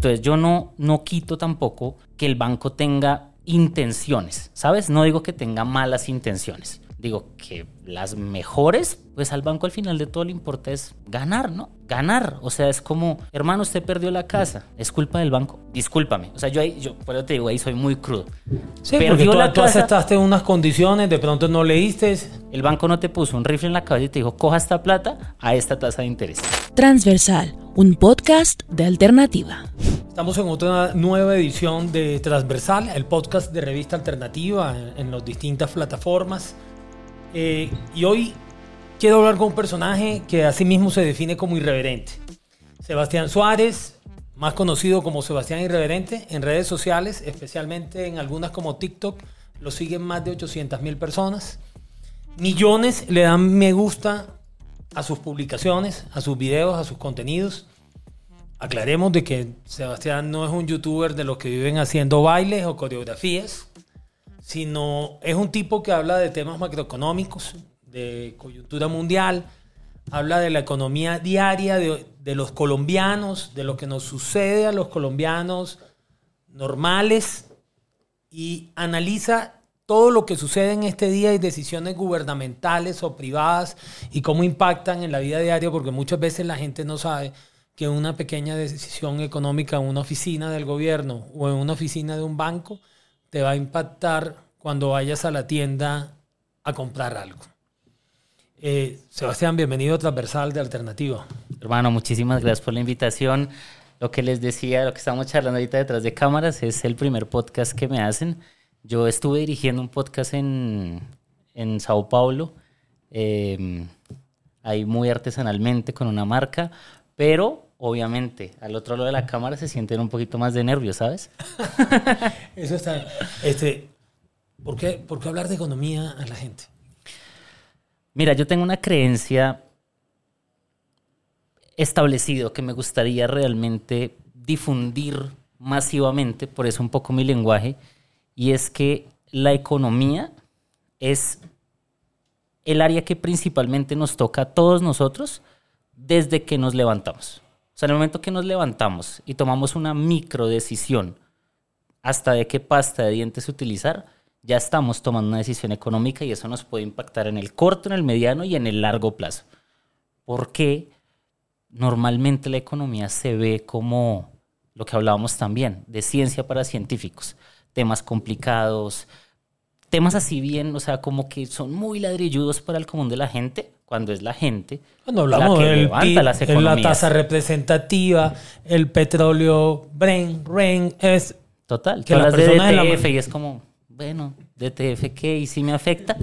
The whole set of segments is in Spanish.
Entonces yo no, no quito tampoco que el banco tenga intenciones, ¿sabes? No digo que tenga malas intenciones. Digo que las mejores, pues al banco al final de todo le importa es ganar, ¿no? Ganar. O sea, es como, hermano, usted perdió la casa. ¿Es culpa del banco? Discúlpame. O sea, yo ahí, yo, por eso te digo, ahí soy muy crudo. Sí, porque tú, tú aceptaste unas condiciones, de pronto no leíste. El banco no te puso un rifle en la cabeza y te dijo, coja esta plata a esta tasa de interés. Transversal, un podcast de alternativa. Estamos en otra nueva edición de Transversal, el podcast de revista alternativa en, en las distintas plataformas. Eh, y hoy quiero hablar con un personaje que así mismo se define como irreverente. Sebastián Suárez, más conocido como Sebastián Irreverente, en redes sociales, especialmente en algunas como TikTok, lo siguen más de 800 mil personas. Millones le dan me gusta a sus publicaciones, a sus videos, a sus contenidos. Aclaremos de que Sebastián no es un youtuber de los que viven haciendo bailes o coreografías sino es un tipo que habla de temas macroeconómicos, de coyuntura mundial, habla de la economía diaria de, los colombianos, de lo que nos sucede a los colombianos normales y analiza todo lo que sucede en este día y decisiones gubernamentales o privadas y cómo impactan en la vida diaria, porque muchas veces la gente no sabe que una pequeña decisión económica en una oficina del gobierno o en una oficina de un banco te va a impactar cuando vayas a la tienda a comprar algo. Eh, Sebastián, bienvenido a Transversal de Alternativa. Hermano, muchísimas gracias por la invitación. Lo que les decía, lo que estamos charlando ahorita detrás de cámaras, es el primer podcast que me hacen. Yo estuve dirigiendo un podcast en, en Sao Paulo, eh, ahí muy artesanalmente con una marca, pero obviamente, al otro lado de la cámara se sienten un poquito más de nervios, ¿sabes? Eso está. Este, ¿por, qué, ¿Por qué hablar de economía a la gente? Mira, yo tengo una creencia establecido que me gustaría realmente difundir masivamente, por eso un poco mi lenguaje, y es que la economía es el área que principalmente nos toca a todos nosotros desde que nos levantamos. Sea, en el momento que nos levantamos y tomamos una micro decisión hasta de qué pasta de dientes utilizar, ya estamos tomando una decisión económica y eso nos puede impactar en el corto, en el mediano y en el largo plazo. Porque normalmente la economía se ve como lo que hablábamos también, de ciencia para científicos, temas complicados, temas así bien, o sea, como que son muy ladrilludos para el común de la gente, cuando es la gente cuando hablamos la que del levanta PIB, las es la tasa representativa, el petróleo, Bren, Ren, es Total, que las de la DTF y es como, bueno, DTF qué, y si me afecta,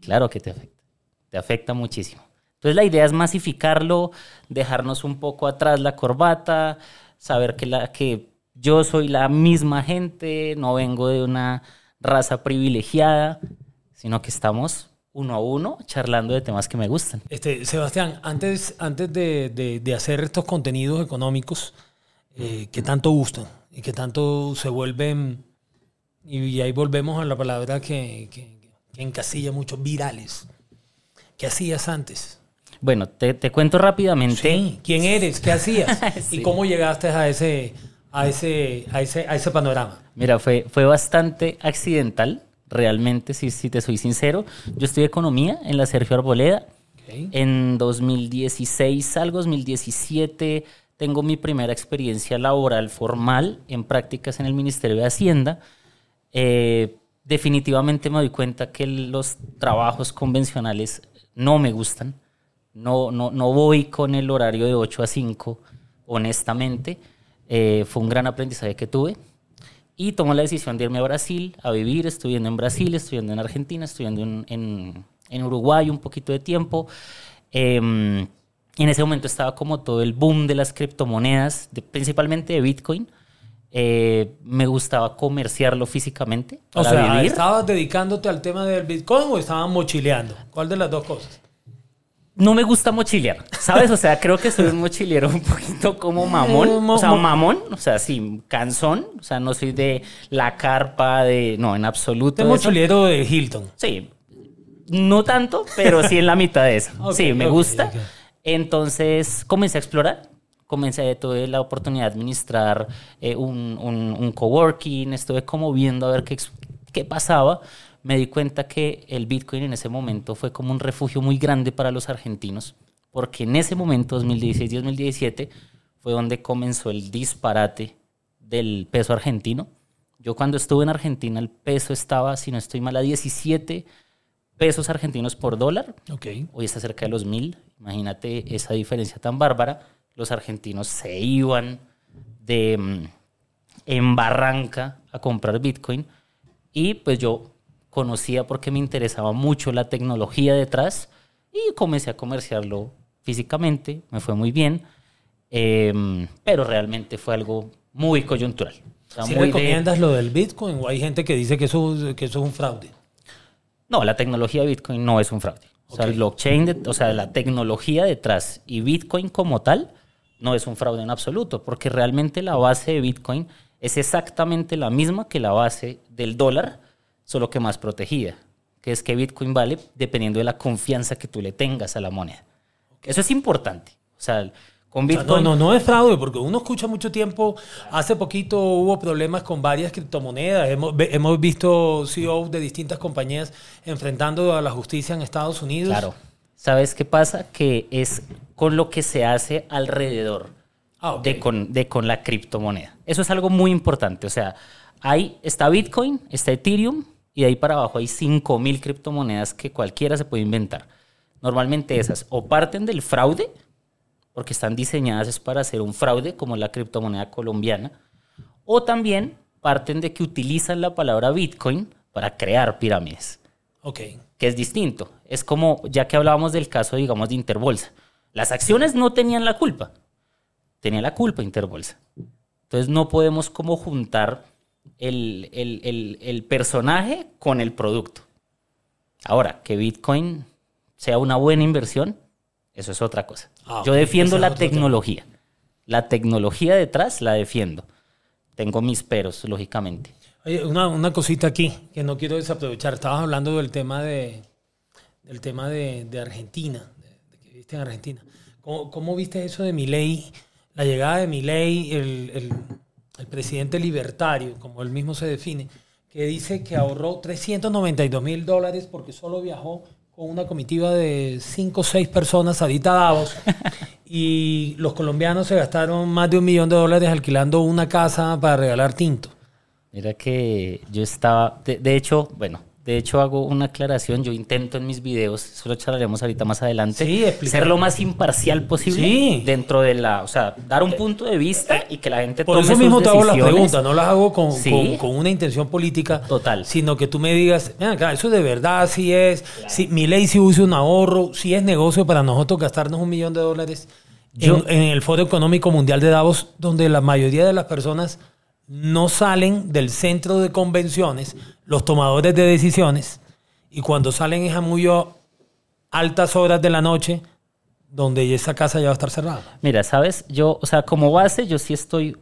claro que te afecta, te afecta muchísimo. Entonces la idea es masificarlo, dejarnos un poco atrás la corbata, saber que, la, que yo soy la misma gente, no vengo de una raza privilegiada, sino que estamos uno a uno charlando de temas que me gustan. Este, Sebastián, antes, antes de, de- de hacer estos contenidos económicos eh, que tanto gustan y que tanto se vuelven, y, y ahí volvemos a la palabra que, que, que encasilla mucho, virales. ¿Qué hacías antes? Bueno, te, te cuento rápidamente. Sí, ¿Quién eres? ¿Qué hacías? Sí. ¿Y cómo llegaste a ese, a ese, a ese, a ese panorama? Mira, fue, fue bastante accidental, realmente, si, si te soy sincero. Yo estudié economía en la Sergio Arboleda. Ok. En 2016, algo 2017, tengo mi primera experiencia laboral formal en prácticas en el Ministerio de Hacienda. Eh, definitivamente me doy cuenta que los trabajos convencionales no me gustan. No, no, no voy con el horario de 8 a 5, honestamente. Eh, fue un gran aprendizaje que tuve. Y tomo la decisión de irme a Brasil a vivir, estudiando en Brasil, estudiando en Argentina, estudiando en, en- en Uruguay un poquito de tiempo. Em, en ese momento estaba como todo el boom de las criptomonedas, de- principalmente de Bitcoin. Eh, me gustaba comerciarlo físicamente O sea, vivir. ¿estabas dedicándote al tema del Bitcoin o estabas mochileando? ¿Cuál de las dos cosas? No me gusta mochilear, ¿sabes? O sea, creo que soy un mochilero un poquito como mamón. Eh, O sea, mamón, o sea, sí, cansón. O sea, no soy de la carpa, de. No, en absoluto. Eso. mochilero de Hilton. Sí, no tanto, pero sí en la mitad de eso. Sí, me gusta. Entonces comencé a explorar, comencé, tuve la oportunidad de administrar eh, un, un, un coworking, estuve como viendo a ver qué, qué pasaba. Me di cuenta que el Bitcoin en ese momento fue como un refugio muy grande para los argentinos, porque en ese momento, 2016-2017, fue donde comenzó el disparate del peso argentino. Yo cuando estuve en Argentina el peso estaba, si no estoy mal, a 17 pesos argentinos por dólar. Ok. Hoy está cerca de los mil. Imagínate esa diferencia tan bárbara. Los argentinos se iban de mm, en Barranca a comprar Bitcoin y pues yo conocía porque me interesaba mucho la tecnología detrás y comencé a comerciarlo físicamente. Me fue muy bien, Em, pero realmente fue algo muy coyuntural. O sea, ¿Sí muy de- recomiendas lo del Bitcoin o hay gente que dice que eso, que eso es un fraude? No, la tecnología de Bitcoin no es un fraude. O sea, el blockchain, de- o sea, la tecnología detrás y Bitcoin como tal no es un fraude en absoluto, porque realmente la base de Bitcoin es exactamente la misma que la base del dólar, solo que más protegida, que es que Bitcoin vale dependiendo de la confianza que tú le tengas a la moneda. Eso es importante. O sea, con Bitcoin... no, no, no es fraude, porque uno escucha mucho tiempo. Hace poquito hubo problemas con varias criptomonedas. Hemos, hemos visto CEOs de distintas compañías enfrentando a la justicia en Estados Unidos. Claro. ¿Sabes qué pasa? Que es con lo que se hace alrededor Ah, ok. de, con, de con la criptomoneda. Eso es algo muy importante. O sea, hay, está Bitcoin, está Ethereum y de ahí para abajo hay 5.000 criptomonedas que cualquiera se puede inventar. Normalmente esas o parten del fraude, porque están diseñadas es para hacer un fraude, como la criptomoneda colombiana, o también parten de que utilizan la palabra Bitcoin para crear pirámides Ok. que es distinto. Es como, ya que hablábamos del caso, digamos, de Interbolsa. Las acciones no tenían la culpa. Tenía la culpa Interbolsa. Entonces no podemos como juntar el, el- el- el personaje con el producto. Ahora, que Bitcoin sea una buena inversión, eso es otra cosa. Ah, Yo defiendo la otro tema. tecnología. La tecnología detrás la defiendo. Tengo mis peros, lógicamente. Oye, una, una cosita aquí que no quiero desaprovechar. Estabas hablando del tema de, del tema de, de Argentina, de, de que viste en Argentina. ¿Cómo, cómo viste eso de Milei? La llegada de Milei, el, el, el presidente libertario, como él mismo se define, que dice que ahorró 392 mil dólares porque solo viajó con una comitiva de 5 o 6 personas a Davos. y los colombianos se gastaron más de un millón de dólares alquilando una casa para regalar tinto. Mira que yo estaba, de, de hecho, bueno, de hecho hago una aclaración, yo intento en mis videos, eso lo charlaremos ahorita más adelante, Sí, ser lo más imparcial posible Sí. dentro de la, o sea, dar un punto de vista y que la gente Por tome eso sus mismo te hago las preguntas, no las hago con, Sí. con- con una intención política, Total. sino que tú me digas, "Ven acá, eso de verdad sí es, si mi ley sí usa un ahorro, si es negocio para nosotros gastarnos un millón de dólares Yo- en, en el Foro Económico Mundial de Davos, donde la mayoría de las personas no salen del centro de convenciones, los tomadores de decisiones, y cuando salen es a muy altas horas de la noche, donde esa casa ya va a estar cerrada. Mira, sabes, yo, o sea, como base, yo sí estoy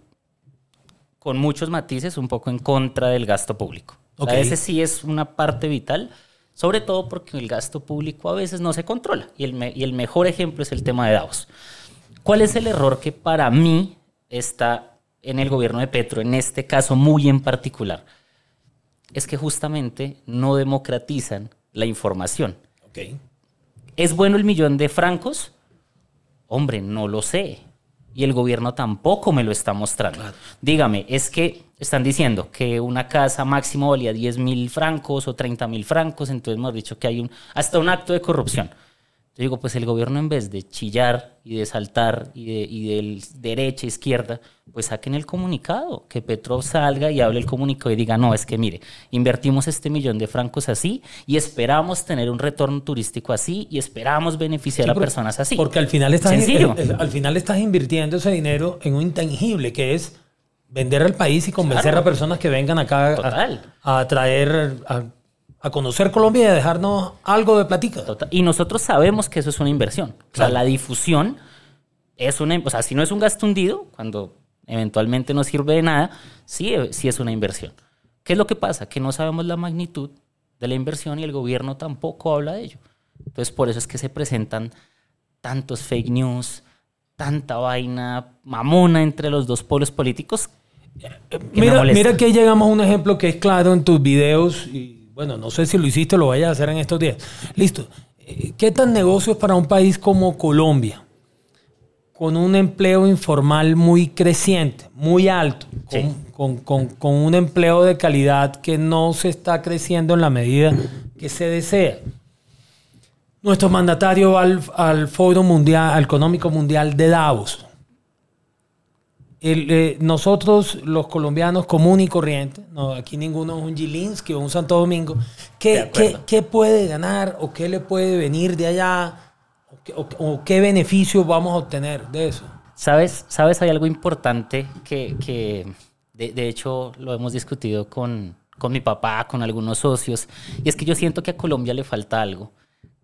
con muchos matices un poco en contra del gasto público. O sea, Ok. ese sí es una parte vital, sobre todo porque el gasto público a veces no se controla. Y el, me- y el mejor ejemplo es el tema de Davos. ¿Cuál es el error que para mí está en el gobierno de Petro, en este caso muy en particular? Es que justamente no democratizan la información. ¿Es bueno el millón de francos? Hombre, no lo sé. Y el gobierno tampoco me lo está mostrando. Dígame, es que están diciendo que una casa máximo valía 10 mil francos o 30 mil francos, entonces hemos dicho que hay un, hasta un acto de corrupción. Yo digo, pues el gobierno en vez de chillar y de saltar y de, y del derecha, izquierda, pues saquen el comunicado, que Petro salga y hable el comunicado y diga, no, es que mire, invertimos este millón de francos así y esperamos tener un retorno turístico así y esperamos beneficiar Sí, a personas así. Porque al final estás Sencillo. el- el- al final estás invirtiendo ese dinero en un intangible que es vender al país y convencer Claro. a personas que vengan acá a- a, traer a, a conocer Colombia y a dejarnos algo de platica. Total. Y nosotros sabemos que eso es una inversión. O sea, la difusión es una... O sea, si no es un gasto hundido, cuando eventualmente no sirve de nada, sí, eh, sí es una inversión. ¿Qué es lo que pasa? Que no sabemos la magnitud de la inversión y el gobierno tampoco habla de ello. Entonces, por eso es que se presentan tantos fake news, tanta vaina mamona entre los dos polos políticos. que Mira, mira que ahí llegamos a un ejemplo que es claro en tus videos y bueno, no sé si lo hiciste o lo vayas a hacer en estos días. Listo. Eh, ¿Qué tan negocio es para un país como Colombia? Con un empleo informal muy creciente, muy alto, con, Sí. con- con- con un empleo de calidad que no se está creciendo en la medida que se desea. Nuestro mandatario va al, al Foro Mundial, al Económico Mundial de Davos. El, eh, nosotros, los colombianos común y corriente, no, aquí ninguno es un Gilinski o un Santo Domingo, ¿qué, qué, qué puede ganar o qué le puede venir de allá? ¿O qué, o- o qué beneficios vamos a obtener de eso? ¿Sabes? ¿Sabes? Hay algo importante que, que de, de hecho, lo hemos discutido con, con mi papá, con algunos socios, y es que yo siento que a Colombia le falta algo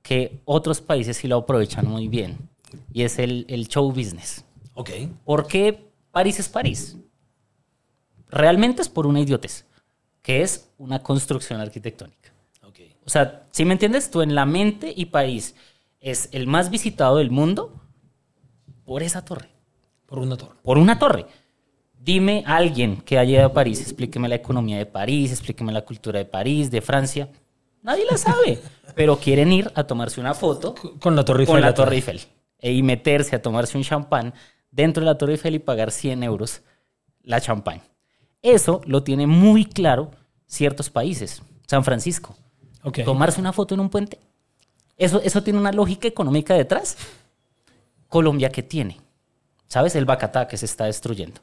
que otros países sí lo aprovechan muy bien, y es el, el show business. Ok. ¿Por qué París es París? Realmente es por una idiotez, que es una construcción arquitectónica. O sea, si me entiendes, tú en la mente y París es el más visitado del mundo por esa torre Por una torre. por una torre. Dime a alguien que haya ido a París, explíqueme la economía de París, explíqueme la cultura de París, de Francia. Nadie la sabe, pero quieren ir a tomarse una foto Con la Torre Eiffel. con la atrás. Torre Eiffel e y meterse a tomarse un champán dentro de la Torre Eiffel y pagar 100 euros la champán. Eso lo tiene muy claro ciertos países. San Francisco. Ok. Tomarse una foto en un puente. Eso, eso tiene una lógica económica detrás. Colombia, ¿qué tiene? ¿Sabes? El Bacatá que se está destruyendo.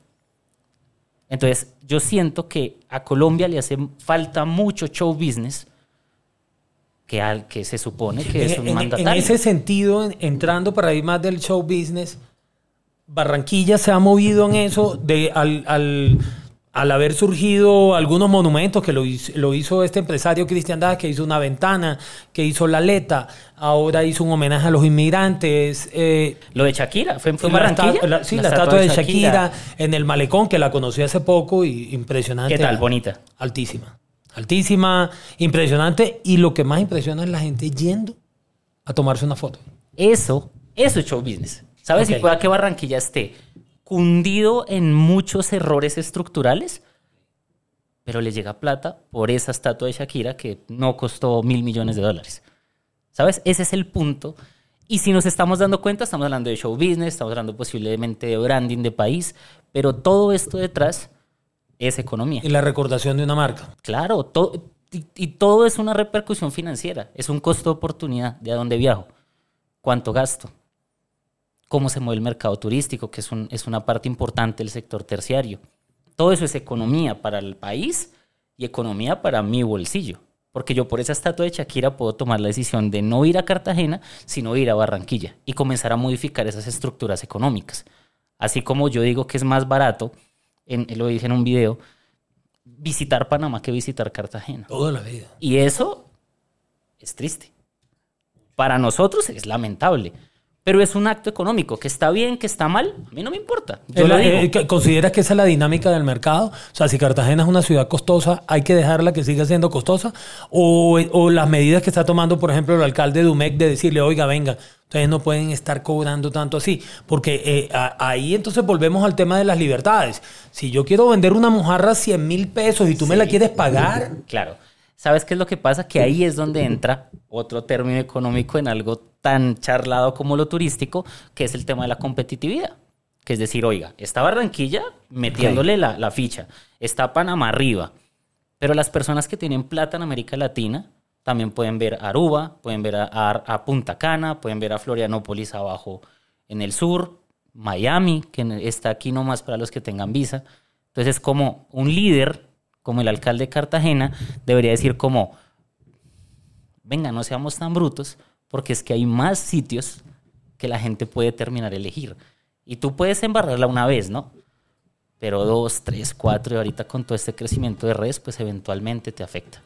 Entonces, yo siento que a Colombia le hace falta mucho show business que al que se supone que es En, un en- en mandatario. ese sentido, en- entrando para ir más del show business, Barranquilla se ha movido en eso de al, al- al haber surgido algunos monumentos que lo hizo, lo hizo este empresario Cristian Daz, que hizo una ventana, que hizo la aleta, ahora hizo un homenaje a los inmigrantes. eh, Lo de Shakira, ¿fue, fue en la Barranquilla? la- sí, la, estatua de Shakira. en el malecón, que la conocí hace poco y impresionante. ¿Qué tal? Bonita. Altísima. Altísima, impresionante. Y lo que más impresiona es la gente yendo a tomarse una foto. Eso, eso es show business. ¿Sabes? Ok. Y pueda que Barranquilla esté cundido en muchos errores estructurales, pero le llega plata por esa estatua de Shakira que no costó mil millones de dólares. ¿Sabes? Ese es el punto. Y si nos estamos dando cuenta, estamos hablando de show business, estamos hablando posiblemente de branding de país, pero todo esto detrás es economía. Y la recordación de una marca. Claro, y, y todo es una repercusión financiera, es un costo de oportunidad de a dónde viajo, cuánto gasto, cómo se mueve el mercado turístico, que es, un- es una parte importante del sector terciario. Todo eso es economía para el país y economía para mi bolsillo. Porque yo por esa estatua de Shakira puedo tomar la decisión de no ir a Cartagena, sino ir a Barranquilla y comenzar a modificar esas estructuras económicas. Así como yo digo que es más barato, en, lo dije en un video, visitar Panamá que visitar Cartagena. Toda la vida. Y eso es triste. Para nosotros es lamentable. Pero es un acto económico, que está bien, que está mal, a mí no me importa. Yo lo la- digo. eh, ¿Consideras que esa es la dinámica del mercado? O sea, si Cartagena es una ciudad costosa, ¿hay que dejarla que siga siendo costosa? ¿O, o las medidas que está tomando, por ejemplo, el alcalde de Dumec de decirle, oiga, venga, ustedes no pueden estar cobrando tanto así? Porque eh, a- ahí entonces volvemos al tema de las libertades. Si yo quiero vender una mojarra a 100 mil pesos y tú me la quieres pagar, Claro. ¿Sabes qué es lo que pasa? Que ahí es donde entra otro término económico en algo tan charlado como lo turístico, que es el tema de la competitividad. Que es decir, oiga, está Barranquilla metiéndole la, la ficha, está Panamá arriba, pero las personas que tienen plata en América Latina también pueden ver Aruba, pueden ver a, a- a Punta Cana, pueden ver a Florianópolis abajo en el sur, Miami, que está aquí nomás para los que tengan visa. Entonces, como un líder, como el alcalde de Cartagena, debería decir como, venga, no seamos tan brutos, porque es que hay más sitios que la gente puede terminar elegir. Y tú puedes embarrarla una vez, ¿no? Pero dos, tres, cuatro, y ahorita con todo este crecimiento de redes, pues eventualmente te afecta.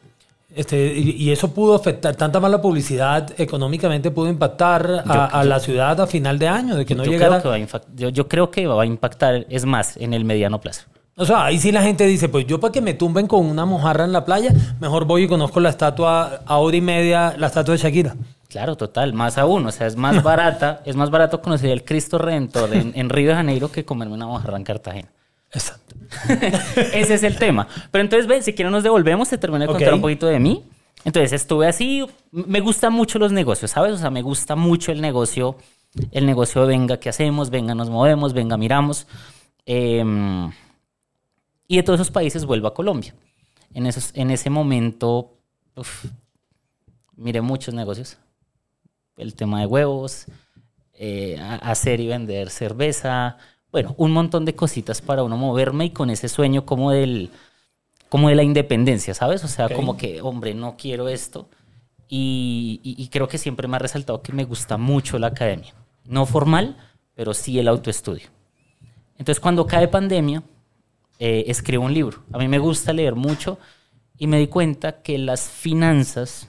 Este, y, eso pudo afectar, tanta mala publicidad económicamente pudo impactar a, a la ciudad a final de año, de que no yo, llegara... creo que va a infac- yo, yo creo que va a impactar, es más, en el mediano plazo. O sea, ahí sí la gente dice, pues yo para que me tumben con una mojarra en la playa, mejor voy y conozco la estatua a hora y media, la estatua de Shakira. Claro, total, más aún, o sea, es más barata, es más barato conocer el Cristo Redentor en, en Río de Janeiro que comerme una mojarra en Cartagena. Exacto. Ese es el tema. Pero entonces, ve, si quieren nos devolvemos, te termino de contar un poquito de mí. Entonces estuve así, me gustan mucho los negocios, ¿sabes? O sea, me gusta mucho el negocio, el negocio de venga, ¿qué hacemos? Venga, nos movemos, venga, miramos. Em, y de todos esos países vuelvo a Colombia. En, esos, en ese momento, uf, miré muchos negocios. El tema de huevos, eh, hacer y vender cerveza, bueno, un montón de cositas para uno moverme y con ese sueño como del, como de la independencia, ¿sabes? O sea, Ok. como que, hombre, no quiero esto. Y, y- y creo que siempre me ha resaltado que me gusta mucho la academia. No formal, pero sí el autoestudio. Entonces, cuando cae pandemia, eh, escribo un libro. A mí me gusta leer mucho y me di cuenta que las finanzas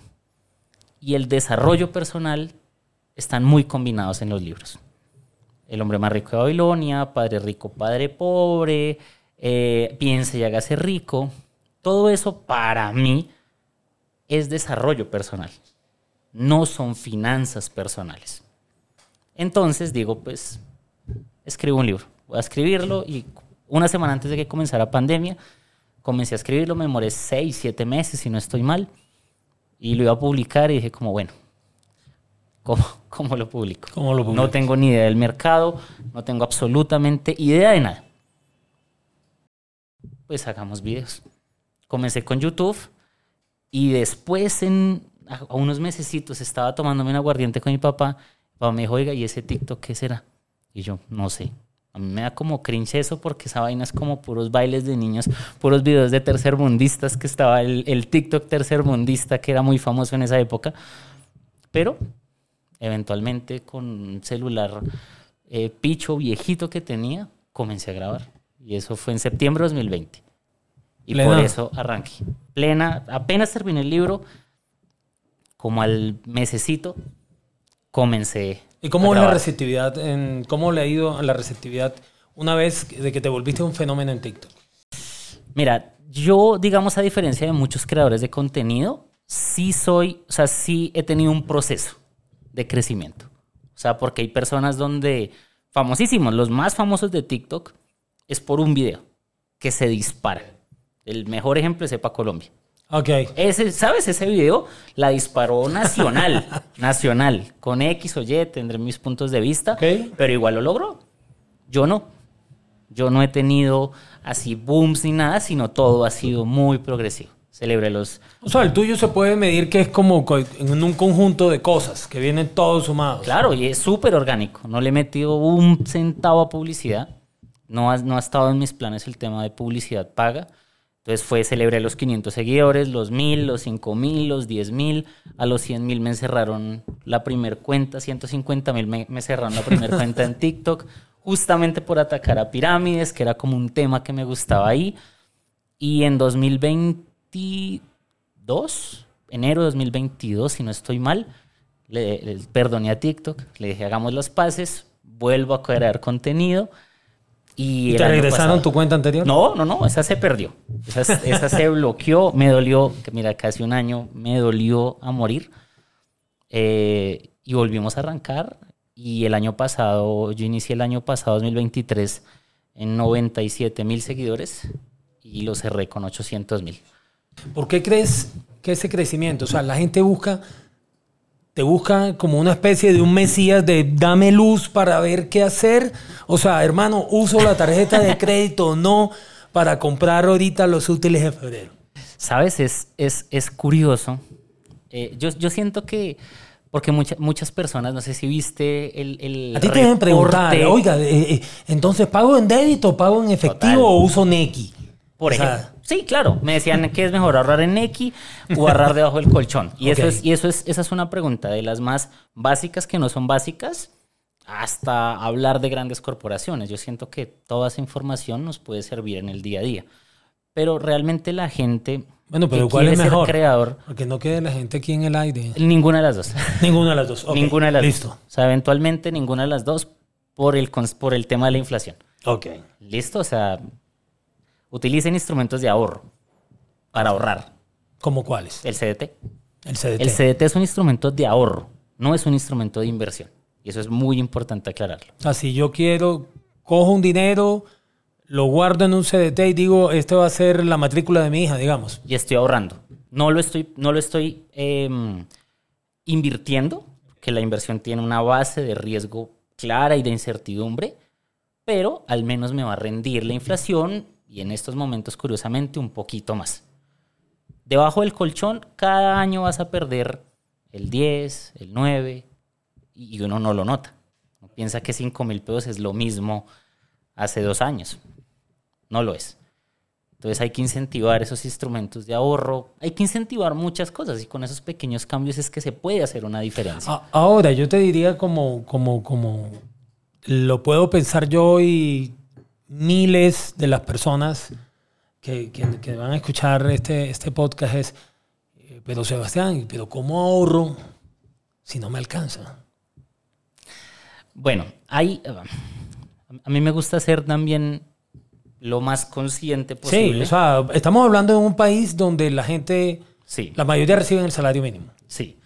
y el desarrollo personal están muy combinados en los libros. El hombre más rico de Babilonia, Padre rico, Padre pobre, eh, Piense y hágase rico. Todo eso para mí es desarrollo personal. No son finanzas personales. Entonces digo, pues, escribo un libro. Voy a escribirlo y una semana antes de que comenzara pandemia, comencé a escribirlo, me demoré seis, siete meses, si no estoy mal, y lo iba a publicar y dije como, bueno, ¿cómo, cómo lo publico? ¿Cómo lo No tengo ni idea del mercado, no tengo absolutamente idea de nada. Pues hagamos videos. Comencé con YouTube y después en a unos mesecitos estaba tomándome un aguardiente con mi papá. Papá me dijo, oiga, ¿y ese TikTok qué será? Y yo, no sé. A mí me da como cringe eso porque esa vaina es como puros bailes de niños, puros videos de tercermundistas que estaba el, el TikTok tercermundista que era muy famoso en esa época. Pero eventualmente con un celular eh, picho viejito que tenía, comencé a grabar. Y eso fue en septiembre de 2020. Y Plena. por eso arranqué. Plena, apenas terminé el libro, como al mesecito, comencé. ¿Y cómo es la receptividad? En, ¿Cómo le ha ido a la receptividad una vez de que te volviste un fenómeno en TikTok? Mira, yo, digamos, a diferencia de muchos creadores de contenido, sí soy, o sea, sí he tenido un proceso de crecimiento. O sea, porque hay personas donde, famosísimos, los más famosos de TikTok, es por un video que se dispara. El mejor ejemplo es Epa Colombia. Ok. Ese, ¿sabes? Ese video la disparó nacional, nacional, con X o Y, tendré mis puntos de vista, Ok. pero igual lo logró. Yo no. Yo no he tenido así booms ni nada, sino todo ha sido muy progresivo. Celebré los... O sea, el tuyo se puede medir que es como co- en un conjunto de cosas que vienen todos sumados. Claro, y es súper orgánico. No le he metido un centavo a publicidad. No ha, no ha estado en mis planes el tema de publicidad paga. Entonces fue, celebré los 500 seguidores, los 1000, los 5000, los 10000. A los 100.000 me encerraron la primer cuenta, 150.000 me, me cerraron la primera cuenta en TikTok, justamente por atacar a pirámides, que era como un tema que me gustaba ahí. Y en 2022, enero de 2022, si no estoy mal, le, le perdoné a TikTok, le dije hagamos las paces, vuelvo a crear contenido. Y, ¿Y te regresaron pasado- tu cuenta anterior? No, no, no, esa se perdió. Esa, esa se bloqueó, me dolió, mira, casi un año me dolió a morir. Eh, y volvimos a arrancar. Y el año pasado, yo inicié el año pasado, 2023, en 97 mil seguidores y lo cerré con 800 mil. ¿Por qué crees que ese crecimiento? O sea, la gente busca, te busca como una especie de un mesías de dame luz para ver qué hacer. O sea, hermano, uso la tarjeta de crédito o no para comprar ahorita los útiles de febrero. ¿Sabes? Es, es, es curioso. Eh, yo, yo siento que, porque mucha- muchas personas, no sé si viste el... el A ti te deben preguntar, oiga, eh, eh, entonces pago en débito, pago en efectivo Total. o uso Nequi. Por O sea, ejemplo. Sí, claro. Me decían que es mejor ahorrar en Neki o ahorrar debajo del colchón. Y eso es, y eso es, esa es una pregunta de las más básicas que no son básicas, hasta hablar de grandes corporaciones. Yo siento que toda esa información nos puede servir en el día a día. Pero realmente la gente Bueno, pero que ¿cuál es mejor? creador, Porque no quede la gente aquí en el aire. ninguna de las dos. Ninguna de las dos. Ninguna de las Listo. dos. O sea, eventualmente ninguna de las dos por el, por el tema de la inflación. Ok. ¿Listo? O sea, utilicen instrumentos de ahorro para ahorrar. ¿Cómo cuáles? El CDT. El CDT. El CDT es un instrumento de ahorro. no es un instrumento de inversión. Y eso es muy importante aclararlo. O sea, si yo quiero, cojo un dinero, lo guardo en un CDT y digo, este va a ser la matrícula de mi hija, digamos. Y estoy ahorrando. No lo estoy, no lo estoy em, invirtiendo, que la inversión tiene una base de riesgo clara y de incertidumbre, pero al menos me va a rendir la inflación y en estos momentos, curiosamente, un poquito más. Debajo del colchón, cada año vas a perder el 10, el 9, y uno no lo nota. Uno piensa que 5 mil pesos es lo mismo hace dos años. No lo es. Entonces hay que incentivar esos instrumentos de ahorro, hay que incentivar muchas cosas y con esos pequeños cambios es que se puede hacer una diferencia. Ahora, yo te diría como, como, como lo puedo pensar yo y miles de las personas que, que, van a escuchar este, este podcast es, eh, pero Sebastián, pero ¿cómo ahorro si no me alcanza? Bueno, hay, a mí me gusta ser también lo más consciente posible. Sí, o sea, estamos hablando de un país donde la gente, sí. la mayoría reciben el salario mínimo. Sí.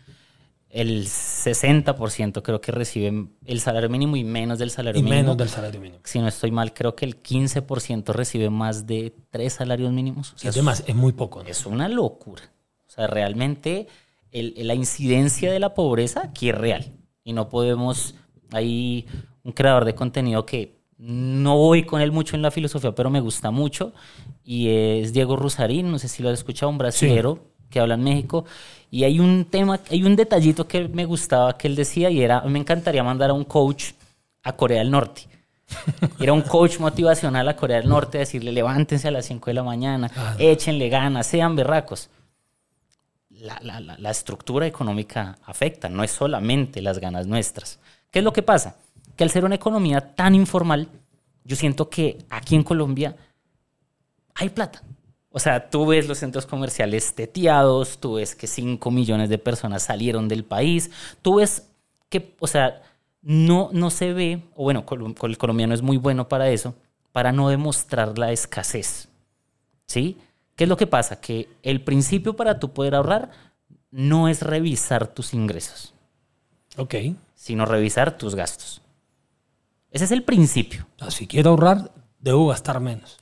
El 60% creo que reciben el salario mínimo y menos del salario mínimo. Y menos del salario mínimo. Si no estoy mal, creo que el 15% recibe más de tres salarios mínimos. es, es muy poco. Es una locura. O sea, realmente la incidencia de la pobreza aquí es real. Y no podemos... Hay un creador de contenido que no voy con él mucho en la filosofía, pero me gusta mucho. Y es Diego Rusarín, no sé si lo has escuchado, un brasilero que habla en México. Y hay un tema, hay un detallito que me gustaba que él decía y era, me encantaría mandar a un coach a Corea del Norte. Era un coach motivacional a Corea del Norte, decirle levántense a las 5 de la mañana, échenle ganas, sean berracos. La, la, la, estructura económica afecta, no es solamente las ganas nuestras. ¿Qué es lo que pasa? que al ser una economía tan informal, yo siento que aquí en Colombia hay plata. O sea, tú ves los centros comerciales teteados, tú ves que 5 millones de personas salieron del país, tú ves que, o sea, no, no se ve, o bueno, el colombiano es muy bueno para eso, para no demostrar la escasez. ¿Sí? ¿Qué es lo que pasa? Que el principio para tú poder ahorrar no es revisar tus ingresos. Ok. Sino revisar tus gastos. Ese es el principio. Si quiero ahorrar, debo gastar menos.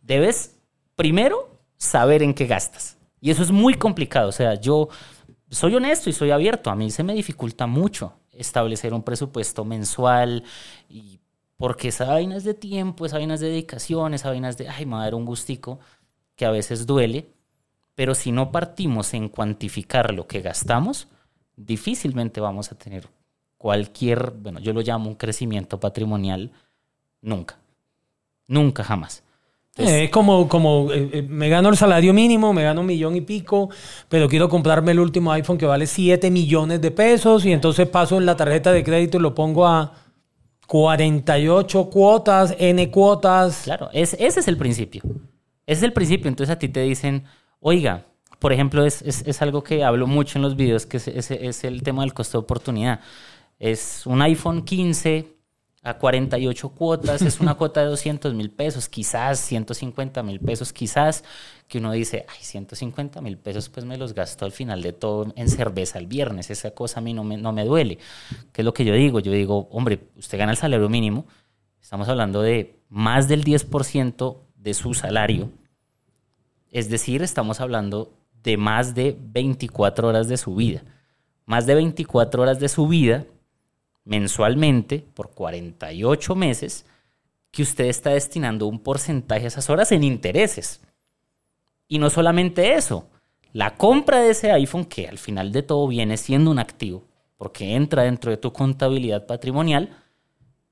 Debes primero saber en qué gastas. Y eso es muy complicado. O sea, yo soy honesto y soy abierto. A mí se me dificulta mucho establecer un presupuesto mensual y porque esa vaina es de tiempo, esa vaina es de dedicación, esa vaina es de, ay, me va a dar un gustico que a veces duele. Pero si no partimos en cuantificar lo que gastamos, difícilmente vamos a tener cualquier, bueno, yo lo llamo un crecimiento patrimonial, nunca. Nunca, jamás. Es como, como eh, eh, me gano el salario mínimo, me gano un millón y pico, pero quiero comprarme el último iPhone que vale 7 millones de pesos y entonces paso en la tarjeta de crédito y lo pongo a 48 cuotas, N cuotas. Claro, ese es el principio. Ese es el principio. Entonces a ti te dicen, oiga, por ejemplo, es, es, algo que hablo mucho en los videos, que es, es el tema del costo de oportunidad. Es un iPhone 15 a 48 cuotas, es una cuota de 200 mil pesos, quizás 150 mil pesos, quizás que uno dice, ay, 150 mil pesos, pues me los gasto al final de todo en cerveza el viernes, esa cosa a mí no me, no me duele. ¿Qué es lo que yo digo? Yo digo, hombre, usted gana el salario mínimo, estamos hablando de más del 10% de su salario, es decir, estamos hablando de más de 24 horas de su vida. Más de 24 horas de su vida mensualmente por 48 meses que usted está destinando un porcentaje a esas horas en intereses. Y no solamente eso, la compra de ese iPhone, que al final de todo viene siendo un activo, porque entra dentro de tu contabilidad patrimonial,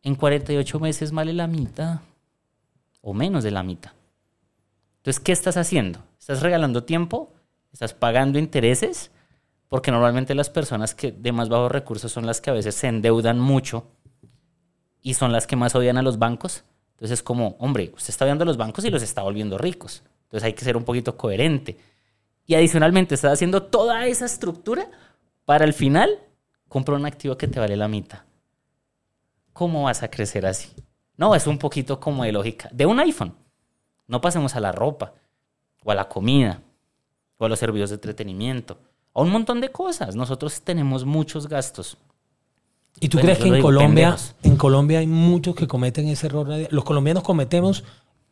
en 48 meses vale la mitad o menos de la mitad. Entonces, ¿qué estás haciendo? ¿Estás regalando tiempo? ¿Estás pagando intereses? Porque normalmente las personas que de más bajos recursos son las que a veces se endeudan mucho y son las que más odian a los bancos. Entonces es como, hombre, usted está odiando a los bancos y los está volviendo ricos. Entonces hay que ser un poquito coherente. Y adicionalmente estás haciendo toda esa estructura para al final comprar un activo que te vale la mitad. ¿Cómo vas a crecer así? No, es un poquito como de lógica. De un iPhone. No pasemos a la ropa, o a la comida, o a los servicios de entretenimiento a un montón de cosas. Nosotros tenemos muchos gastos. ¿Y tú Bueno, crees que en Colombia, pendejos. en Colombia hay muchos que cometen ese error? Los colombianos cometemos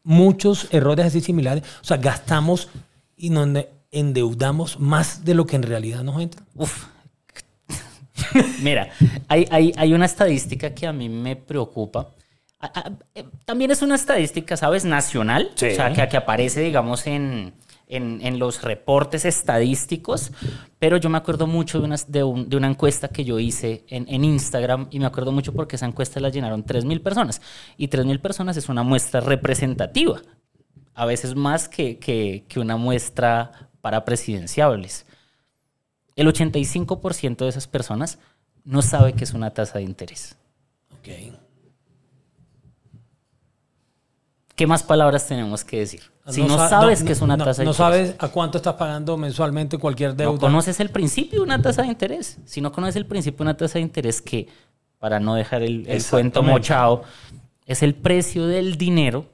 muchos errores así similares. O sea, gastamos y nos ende- endeudamos más de lo que en realidad nos entra. Uf. Mira, hay, hay- hay una estadística que a mí me preocupa. Eh, También es una estadística, ¿sabes? Nacional. Sí. O sea, que, que aparece, digamos, en, en- en los reportes estadísticos. Pero yo me acuerdo mucho de una, de un- de una encuesta que yo hice en, en Instagram. Y me acuerdo mucho porque esa encuesta la llenaron 3.000 personas. Y 3.000 personas es una muestra representativa. A veces más que, que- que una muestra para presidenciables. El 85% de esas personas no sabe qué es una tasa de interés. Ok. ¿Qué más palabras tenemos que decir? Si no, sa- sabes no- qué es una no- tasa de No interés. sabes a cuánto estás pagando mensualmente cualquier deuda. No conoces el principio de una tasa de interés. Si no conoces el principio de una tasa de interés que, para no dejar el, el cuento mochado, es el precio del dinero.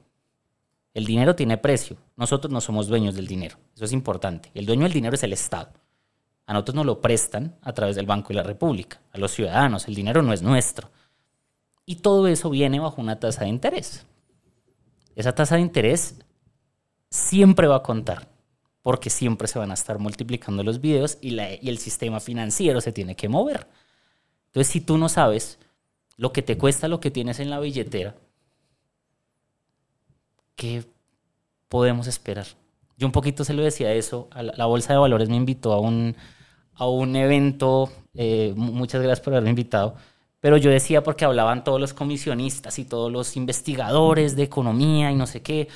El dinero tiene precio. Nosotros no somos dueños del dinero. Eso es importante. El dueño del dinero es el Estado. A nosotros nos lo prestan a través del Banco de la República, a los ciudadanos. El dinero no es nuestro. Y todo eso viene bajo una tasa de interés. Esa tasa de interés siempre va a contar, porque siempre se van a estar multiplicando los videos y, el sistema financiero se tiene que mover. Entonces, si tú no sabes lo que te cuesta lo que tienes en la billetera, ¿qué podemos esperar? Yo un poquito se lo decía eso. a La, la Bolsa de Valores me invitó a un, a un evento. eh, mu- muchas gracias por haberme invitado. Pero yo decía porque hablaban todos los comisionistas y todos los investigadores de economía y no sé qué.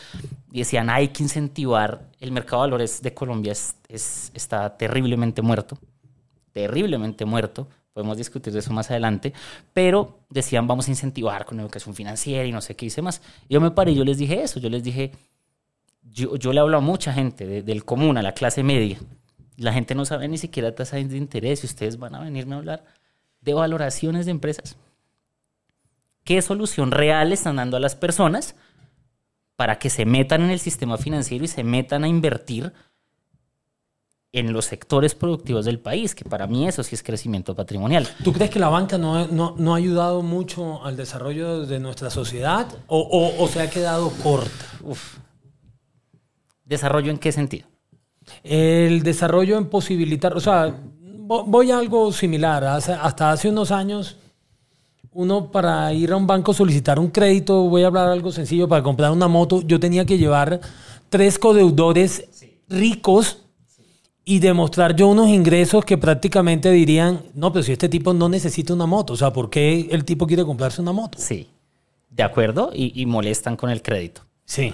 Y decían, hay que incentivar. El mercado de valores de Colombia es- es- está terriblemente muerto. Terriblemente muerto. Podemos discutir de eso más adelante. Pero decían, vamos a incentivar con educación financiera y no sé qué hice más. Yo me paré y yo les dije eso. Yo les dije, yo, yo le hablo a mucha gente de- del común, a la clase media. La gente no sabe ni siquiera tasa de interés y ustedes van a venirme a hablar de valoraciones de empresas. ¿Qué solución real están dando a las personas para que se metan en el sistema financiero y se metan a invertir en los sectores productivos del país? Que para mí eso sí es crecimiento patrimonial. ¿Tú crees que la banca no, no- no ha ayudado mucho al desarrollo de nuestra sociedad o, o- o se ha quedado corta? Uf. ¿Desarrollo en qué sentido? El desarrollo en posibilitar, o sea, voy a algo similar. Hasta hace unos años, uno para ir a un banco solicitar un crédito, voy a hablar algo sencillo, para comprar una moto, yo tenía que llevar tres codeudores ricos y demostrar yo unos ingresos que prácticamente dirían, no, pero si este tipo no necesita una moto, o sea, ¿por qué el tipo quiere comprarse una moto? Sí. De acuerdo. Y, y molestan con el crédito. Sí.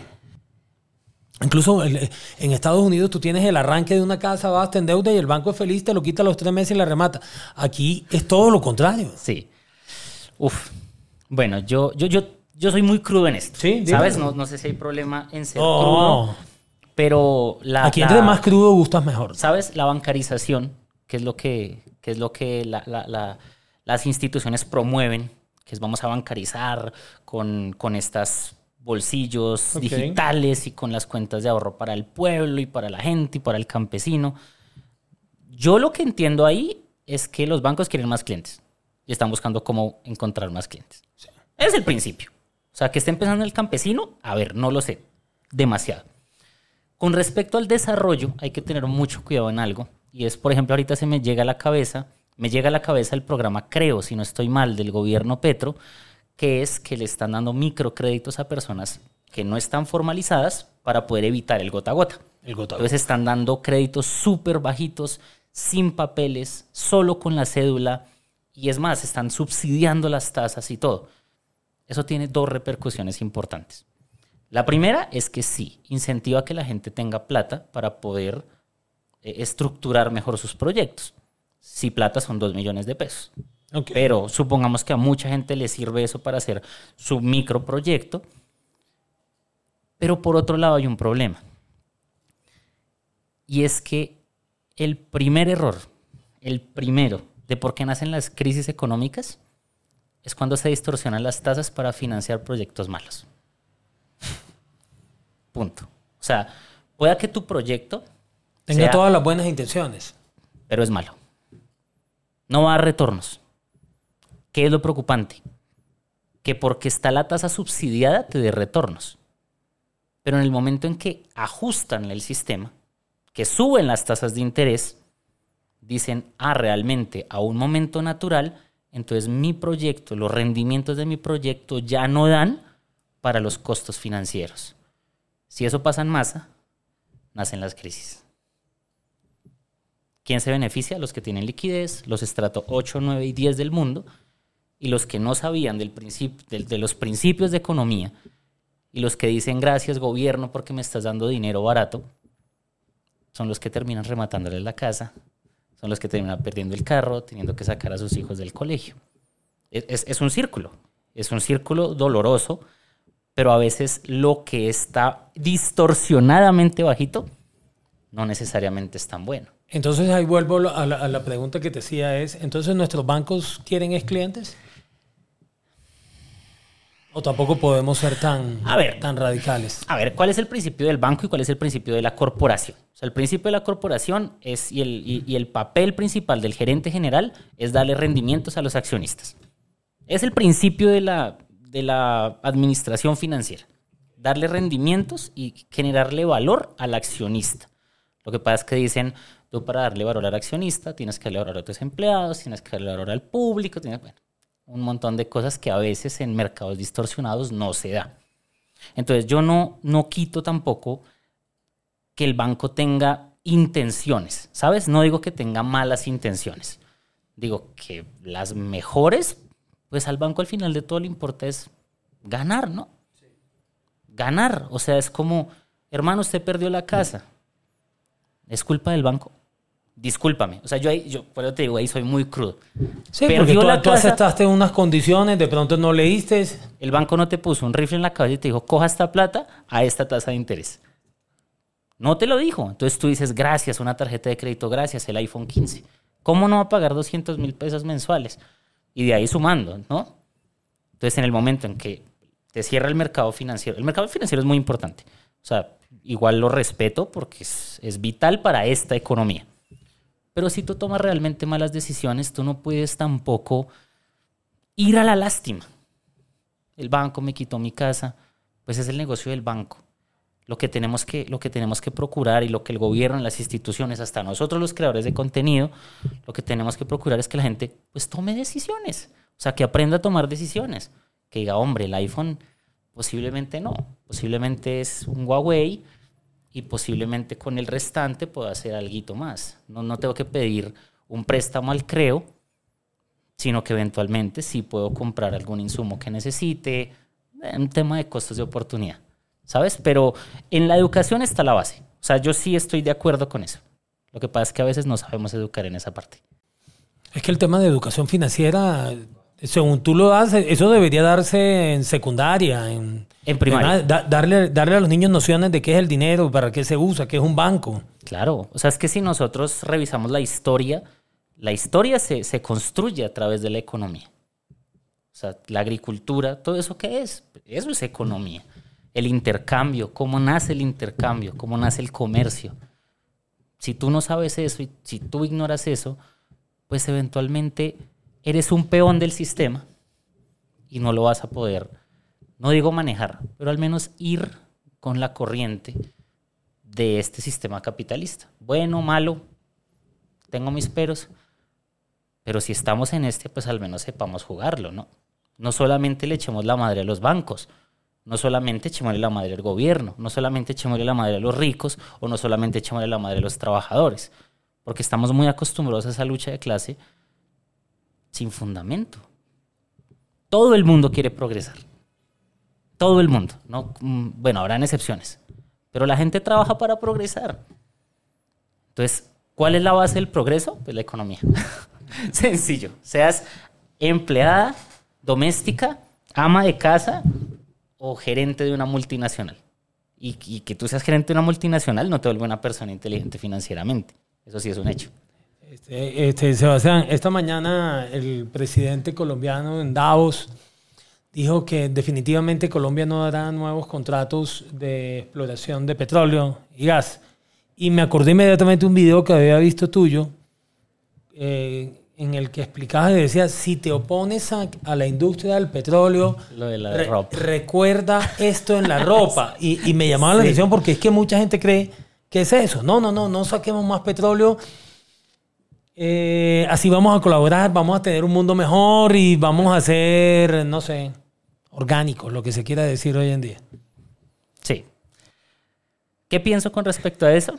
Incluso el- en Estados Unidos tú tienes el arranque de una casa, vas, te endeudas y el banco es feliz, te lo quita a los tres meses y la remata. Aquí es todo lo contrario. Sí. Uf. Bueno, yo, yo, yo, yo soy muy crudo en esto. Sí. ¿Sabes? No, no sé si hay problema en ser Oh. crudo. Pero la. Aquí la- entre más crudo gustas mejor. ¿Sabes? La bancarización, que es lo que, que, es lo que la- la- la- las instituciones promueven, que es vamos a bancarizar con, con estas bolsillos Ok. digitales y con las cuentas de ahorro para el pueblo y para la gente y para el campesino. Yo lo que entiendo ahí es que los bancos quieren más clientes y están buscando cómo encontrar más clientes. Es el principio. O sea, que esté empezando el campesino, a ver, no lo sé, demasiado. Con respecto al desarrollo, hay que tener mucho cuidado en algo. Y es, por ejemplo, ahorita se me llega a la cabeza, me llega a la cabeza el programa Creo, si no estoy mal, del gobierno Petro, que es que le están dando microcréditos a personas que no están formalizadas para poder evitar el gota a gota. El gota a Entonces están dando créditos súper bajitos, sin papeles, solo con la cédula. Y es más, están subsidiando las tasas y todo. Eso tiene dos repercusiones importantes. La primera es que sí, incentiva que la gente tenga plata para poder eh, estructurar mejor sus proyectos. Si plata son dos millones de pesos. Pero supongamos que a mucha gente le sirve eso para hacer su microproyecto. Pero por otro lado hay un problema. Y es que el primer error, el primero de por qué nacen las crisis económicas, es cuando se distorsionan las tasas para financiar proyectos malos. Punto. O sea, pueda que tu proyecto Tenga sea- todas las buenas intenciones. pero es malo. No va a dar retornos. ¿Qué es lo preocupante? Que porque está la tasa subsidiada te dé retornos. Pero en el momento en que ajustan el sistema, que suben las tasas de interés, dicen, ah, realmente a un momento natural, entonces mi proyecto, los rendimientos de mi proyecto ya no dan para los costos financieros. Si eso pasa en masa, nacen las crisis. ¿Quién se beneficia? Los que tienen liquidez, los estrato 8, 9 y 10 del mundo, y los que no sabían del de, de los principios de economía, y los que dicen gracias gobierno porque me estás dando dinero barato, son los que terminan rematándole la casa, son los que terminan perdiendo el carro, teniendo que sacar a sus hijos del colegio. Es, es, un círculo, es un círculo doloroso, pero a veces lo que está distorsionadamente bajito no necesariamente es tan bueno. Entonces ahí vuelvo a la, a la pregunta que te decía es, entonces nuestros bancos quieren es clientes? ¿O tampoco podemos ser tan, tan radicales? A ver, ¿cuál es el principio del banco y cuál es el principio de la corporación? O sea, el principio de la corporación es, y el, y, el papel principal del gerente general es darle rendimientos a los accionistas. Es el principio de la, de la administración financiera. Darle rendimientos y generarle valor al accionista. Lo que pasa es que dicen, tú para darle valor al accionista tienes que darle valor a tus empleados, tienes que darle valor al público, tienes, bueno, un montón de cosas que a veces en mercados distorsionados no se da. Entonces yo no, no quito tampoco que el banco tenga intenciones, ¿sabes? No digo que tenga malas intenciones. Digo que las mejores, pues al banco al final de todo le importa es ganar, ¿no? Ganar. O sea, es como, hermano, usted perdió la casa. ¿Es culpa del banco? Discúlpame. O sea, yo ahí, yo, por eso te digo, ahí soy muy crudo. Sí, porque tú, tú aceptaste unas condiciones, de pronto no leíste. El banco no te puso un rifle en la cabeza y te dijo, coja esta plata a esta tasa de interés. No te lo dijo. Entonces tú dices, gracias, una tarjeta de crédito, gracias, el iPhone 15. ¿Cómo no va a pagar 200 mil pesos mensuales? Y de ahí sumando, ¿no? Entonces, en el momento en que te cierra el mercado financiero, el mercado financiero es muy importante. O sea, igual lo respeto porque es, es vital para esta economía. Pero si tú tomas realmente malas decisiones, tú no puedes tampoco ir a la lástima. El banco me quitó mi casa, pues es el negocio del banco. Lo que tenemos que, lo que, tenemos que procurar y lo que el gobierno, las instituciones, hasta nosotros los creadores de contenido, lo que tenemos que procurar es que la gente pues tome decisiones. O sea, que aprenda a tomar decisiones. Que diga, hombre, el iPhone posiblemente no. Posiblemente es un Huawei y posiblemente con el restante pueda hacer algo más. No, no tengo que pedir un préstamo al creo, sino que eventualmente sí puedo comprar algún insumo que necesite, un tema de costos de oportunidad, ¿sabes? Pero en la educación está la base. O sea, yo sí estoy de acuerdo con eso. Lo que pasa es que a veces no sabemos educar en esa parte. Es que el tema de educación financiera según tú lo das, eso debería darse en secundaria, en, en primaria. darle, darle a los niños nociones de qué es el dinero, para qué se usa, qué es un banco. Claro, o sea, es que si nosotros revisamos la historia, la historia se, se construye a través de la economía. O sea, la agricultura, todo eso qué es, eso es economía. El intercambio, cómo nace el intercambio, cómo nace el comercio. Si tú no sabes eso y si tú ignoras eso, pues eventualmente eres un peón del sistema y no lo vas a poder, no digo manejar, pero al menos ir con la corriente de este sistema capitalista. Bueno, malo, tengo mis peros, pero si estamos en este, pues al menos sepamos jugarlo, ¿no? No solamente le echemos la madre a los bancos, no solamente echémosle la madre al gobierno, no solamente echémosle la madre a los ricos o no solamente echémosle la madre a los trabajadores, porque estamos muy acostumbrados a esa lucha de clase sin fundamento. Todo el mundo quiere progresar. Todo el mundo. ¿no? Mm, bueno, habrán excepciones. Pero la gente trabaja para progresar. Entonces, ¿cuál es la base del progreso? Pues la economía. Sencillo. Seas empleada, doméstica, ama de casa o gerente de una multinacional. Y, y que tú seas gerente de una multinacional no te vuelve una persona inteligente financieramente. Eso sí es un hecho. Este, este, Sebastián, esta mañana el presidente colombiano en Davos dijo que definitivamente Colombia no dará nuevos contratos de exploración de petróleo y gas. Y me acordé inmediatamente un video que había visto tuyo, eh, en el que explicabas y decías, si te opones a, a la industria del petróleo, Lo de la re- ropa. recuerda esto en la ropa. Y, y me llamaba la Sí. atención porque es que mucha gente cree que es eso. No, no, no, no saquemos más petróleo. Eh, así vamos a colaborar, vamos a tener un mundo mejor y vamos a ser, no sé, orgánicos, lo que se quiera decir hoy en día. Sí. ¿Qué pienso con respecto a eso?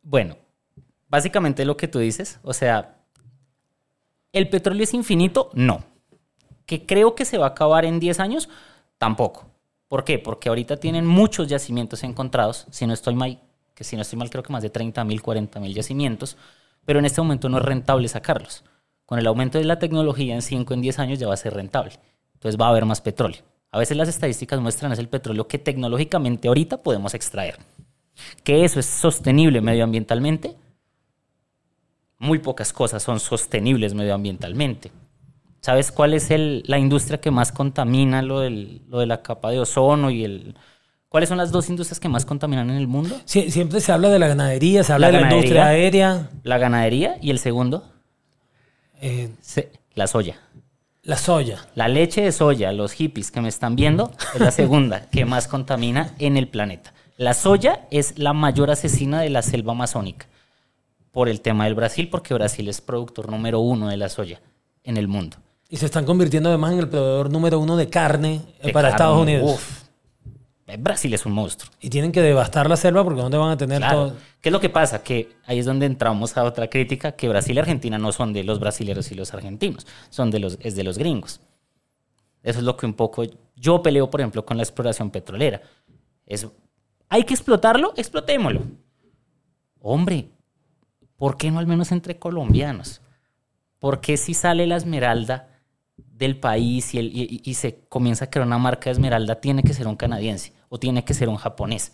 Bueno, básicamente lo que tú dices, o sea, ¿el petróleo es infinito? No. ¿Que creo que se va a acabar en 10 años? Tampoco. ¿Por qué? Porque ahorita tienen muchos yacimientos encontrados, si no estoy mal, que si no estoy mal creo que más de 30 mil, 40 mil yacimientos, pero en este momento no es rentable sacarlos. Con el aumento de la tecnología en 5, en 10 años ya va a ser rentable. Entonces va a haber más petróleo. A veces las estadísticas muestran es el petróleo que tecnológicamente ahorita podemos extraer. Que eso es sostenible medioambientalmente. Muy pocas cosas son sostenibles medioambientalmente. ¿Sabes cuál es el- la industria que más contamina lo, de la capa de ozono y el... ¿Cuáles son las dos industrias que más contaminan en el mundo? Sie- siempre se habla de la ganadería, se habla La de la industria aérea, La ganadería y el segundo, eh, se- la soya. la soya. La leche de soya, los hippies que me están viendo, es la segunda que más contamina en el planeta. La soya es la mayor asesina de la selva amazónica por el tema del Brasil, porque Brasil es productor número uno de la soya en el mundo. Y se están convirtiendo además en el proveedor número uno de carne eh, De para carne, Estados Unidos. uf. Eh, Brasil es un monstruo. Y tienen que devastar la selva porque ¿dónde van a tener Claro. todo? ¿Qué es lo que pasa? Que ahí es donde entramos a otra crítica, que Brasil y Argentina no son de los brasileños y los argentinos, son de los, es de los gringos. Eso es lo que un poco yo peleo, por ejemplo, con la exploración petrolera. Es, ¿Hay que explotarlo? Explotémoslo. Hombre, ¿por qué no al menos entre colombianos? ¿Por qué si sale la esmeralda del país y, el- y- y se comienza a crear una marca de esmeralda, tiene que ser un canadiense o tiene que ser un japonés?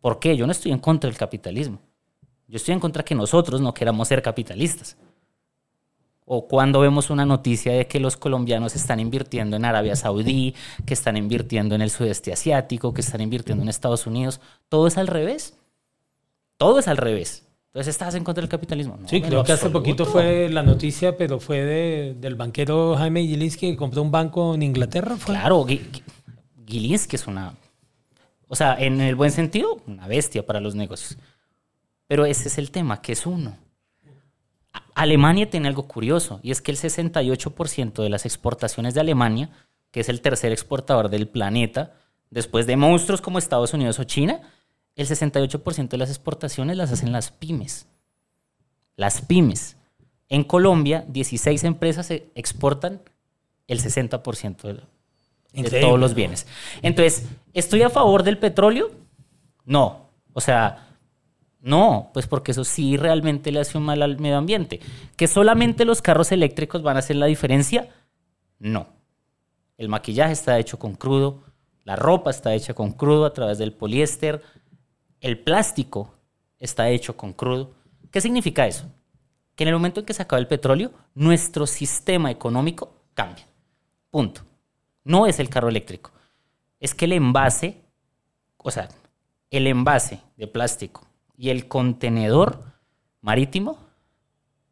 ¿Por qué? Yo no estoy en contra del capitalismo. Yo estoy en contra que nosotros no queramos ser capitalistas. O cuando vemos una noticia de que los colombianos están invirtiendo en Arabia Saudí, que están invirtiendo en el sudeste asiático, que están invirtiendo en Estados Unidos, todo es al revés. Todo es al revés. Entonces, ¿estás en contra del capitalismo? No, Sí, creo que hace poquito fue la noticia, pero fue de- del banquero Jaime Gilinski que compró un banco en Inglaterra. ¿fue? Claro, Gi- Gi- Gilinski es una. O sea, en el buen sentido, una bestia para los negocios. Pero ese es el tema, que es uno. Alemania tiene algo curioso, y es que el 68% de las exportaciones de Alemania, que es el tercer exportador del planeta, después de monstruos como Estados Unidos o China, el 68% de las exportaciones las hacen las pymes. Las pymes. En Colombia, 16 empresas exportan el 60% de, de todos los bienes. Entonces, ¿estoy a favor del petróleo? No. O sea, no, pues porque eso sí realmente le hace un mal al medio ambiente. ¿Que solamente los carros eléctricos van a hacer la diferencia? No. El maquillaje está hecho con crudo, la ropa está hecha con crudo a través del poliéster, el plástico está hecho con crudo. ¿Qué significa eso? Que en el momento en que se acaba el petróleo, nuestro sistema económico cambia. Punto. No es el carro eléctrico. Es que el envase, o sea, el envase de plástico y el contenedor marítimo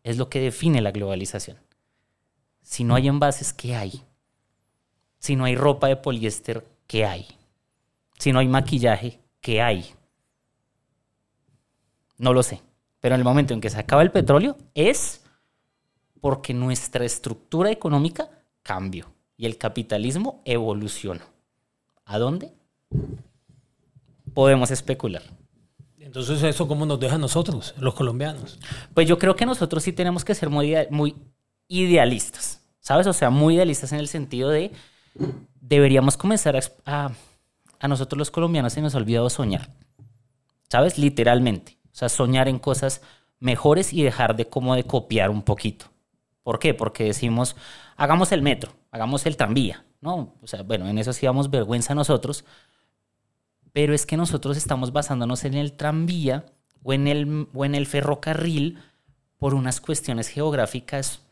es lo que define la globalización. Si no hay envases, ¿qué hay? Si no hay ropa de poliéster, ¿qué hay? Si no hay maquillaje, ¿qué hay? No lo sé. Pero en el momento en que se acaba el petróleo es porque nuestra estructura económica cambió y el capitalismo evolucionó. ¿A dónde? Podemos especular. Entonces, ¿eso cómo nos deja a nosotros, los colombianos? Pues yo creo que nosotros sí tenemos que ser muy, idea- muy idealistas, ¿sabes? O sea, muy idealistas en el sentido de deberíamos comenzar a, a nosotros los colombianos se nos ha olvidado soñar, ¿sabes? Literalmente. O sea, soñar en cosas mejores y dejar de como de copiar un poquito. ¿Por qué? Porque decimos, hagamos el metro, hagamos el tranvía, ¿no? O sea, bueno, en eso sí damos vergüenza a nosotros, pero es que nosotros estamos basándonos en el tranvía o en el, o en el ferrocarril por unas cuestiones geográficas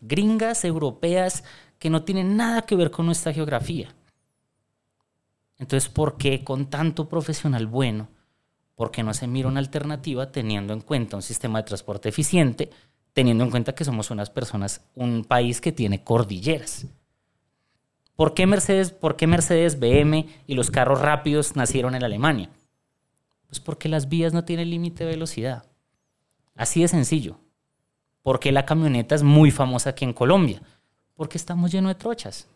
gringas, europeas, que no tienen nada que ver con nuestra geografía. Entonces, ¿por qué con tanto profesional bueno? ¿Por qué no se mira una alternativa teniendo en cuenta un sistema de transporte eficiente, teniendo en cuenta que somos unas personas, un país que tiene cordilleras. ¿Por qué Mercedes, por qué Mercedes, BM y los carros rápidos nacieron en Alemania? Pues porque las vías no tienen límite de velocidad. Así de sencillo. ¿Por qué la camioneta es muy famosa aquí en Colombia? Porque estamos llenos de trochas.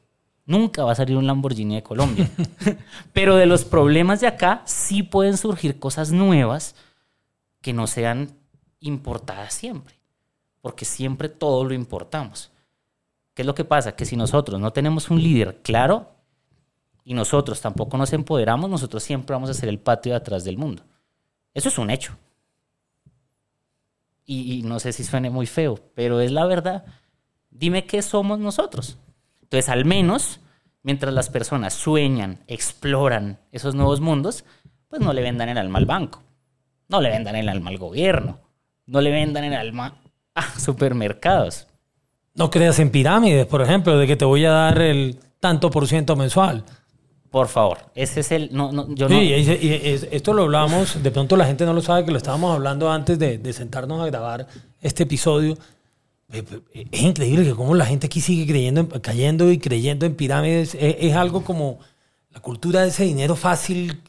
Nunca va a salir un Lamborghini de Colombia. Pero de los problemas de acá sí pueden surgir cosas nuevas que no sean importadas siempre. Porque siempre todo lo importamos. ¿Qué es lo que pasa? Que si nosotros no tenemos un líder claro y nosotros tampoco nos empoderamos, nosotros siempre vamos a ser el patio de atrás del mundo. Eso es un hecho. Y, no sé si suene muy feo, pero es la verdad. Dime qué somos nosotros. Entonces, al menos, mientras las personas sueñan, exploran esos nuevos mundos, pues no le vendan el alma al banco, no le vendan el alma al gobierno, no le vendan el alma a supermercados. No creas en pirámides, por ejemplo, de que te voy a dar el tanto por ciento mensual. Por favor, ese es el... No, no, yo no, Sí, y, y- y es- esto lo hablamos, de pronto la gente no lo sabe, que lo estábamos hablando antes de, de sentarnos a grabar este episodio. Eh, eh, Es increíble que cómo la gente aquí sigue creyendo, en- cayendo y creyendo en pirámides. Es, algo como la cultura de ese dinero fácil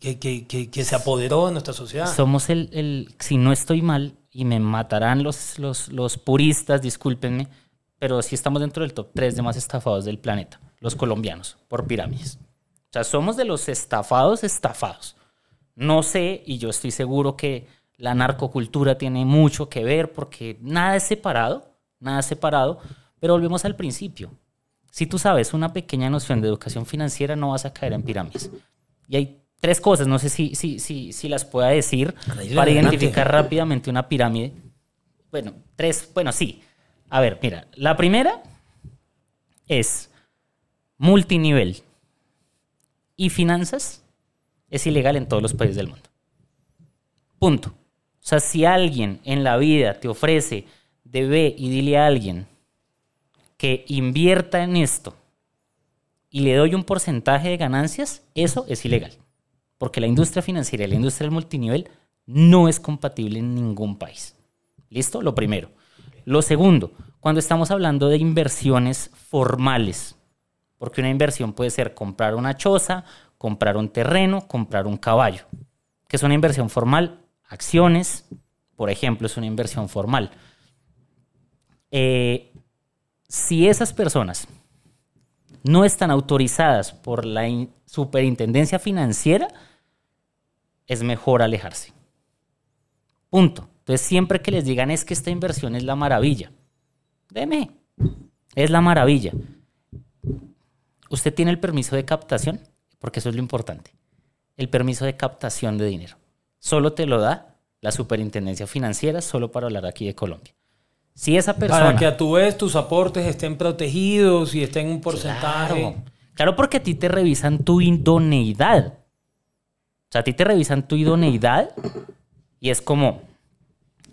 que, que- que- que se apoderó de nuestra sociedad. somos el, el- Si no estoy mal, y me matarán los, los, los puristas, discúlpenme, pero sí estamos dentro del top 3 de más estafados del planeta, los colombianos, por pirámides. O sea, somos de los estafados estafados. No sé, y yo estoy seguro que la narcocultura tiene mucho que ver porque nada es separado, nada es separado, pero volvemos al principio. Si tú sabes una pequeña noción de educación financiera, no vas a caer en pirámides. Y hay tres cosas, no sé si, si, si, si las pueda decir para identificar rápidamente una pirámide. Bueno, tres, bueno, sí. A ver, mira, la primera es multinivel y finanzas es ilegal en todos los países del mundo. Punto. O sea, si alguien en la vida te ofrece de ve y dile a alguien que invierta en esto y le doy un porcentaje de ganancias, eso es ilegal. Porque la industria financiera y la industria del multinivel no es compatible en ningún país. ¿Listo? Lo primero. Lo segundo, cuando estamos hablando de inversiones formales, porque una inversión puede ser comprar una choza, comprar un terreno, comprar un caballo, que es una inversión formal. Acciones, por ejemplo, es una inversión formal. Eh, si esas personas no están autorizadas por la in- superintendencia financiera, es mejor alejarse. Punto. Entonces, siempre que les digan es que esta inversión es la maravilla, deme, es la maravilla. ¿Usted tiene el permiso de captación? Porque eso es lo importante. El permiso de captación de dinero. Solo te lo da la superintendencia financiera, solo para hablar aquí de Colombia. Si esa persona... Para que a tu vez tus aportes estén protegidos y estén en un porcentaje. Claro. Claro, porque a ti te revisan tu idoneidad. O sea, a ti te revisan tu idoneidad y es como,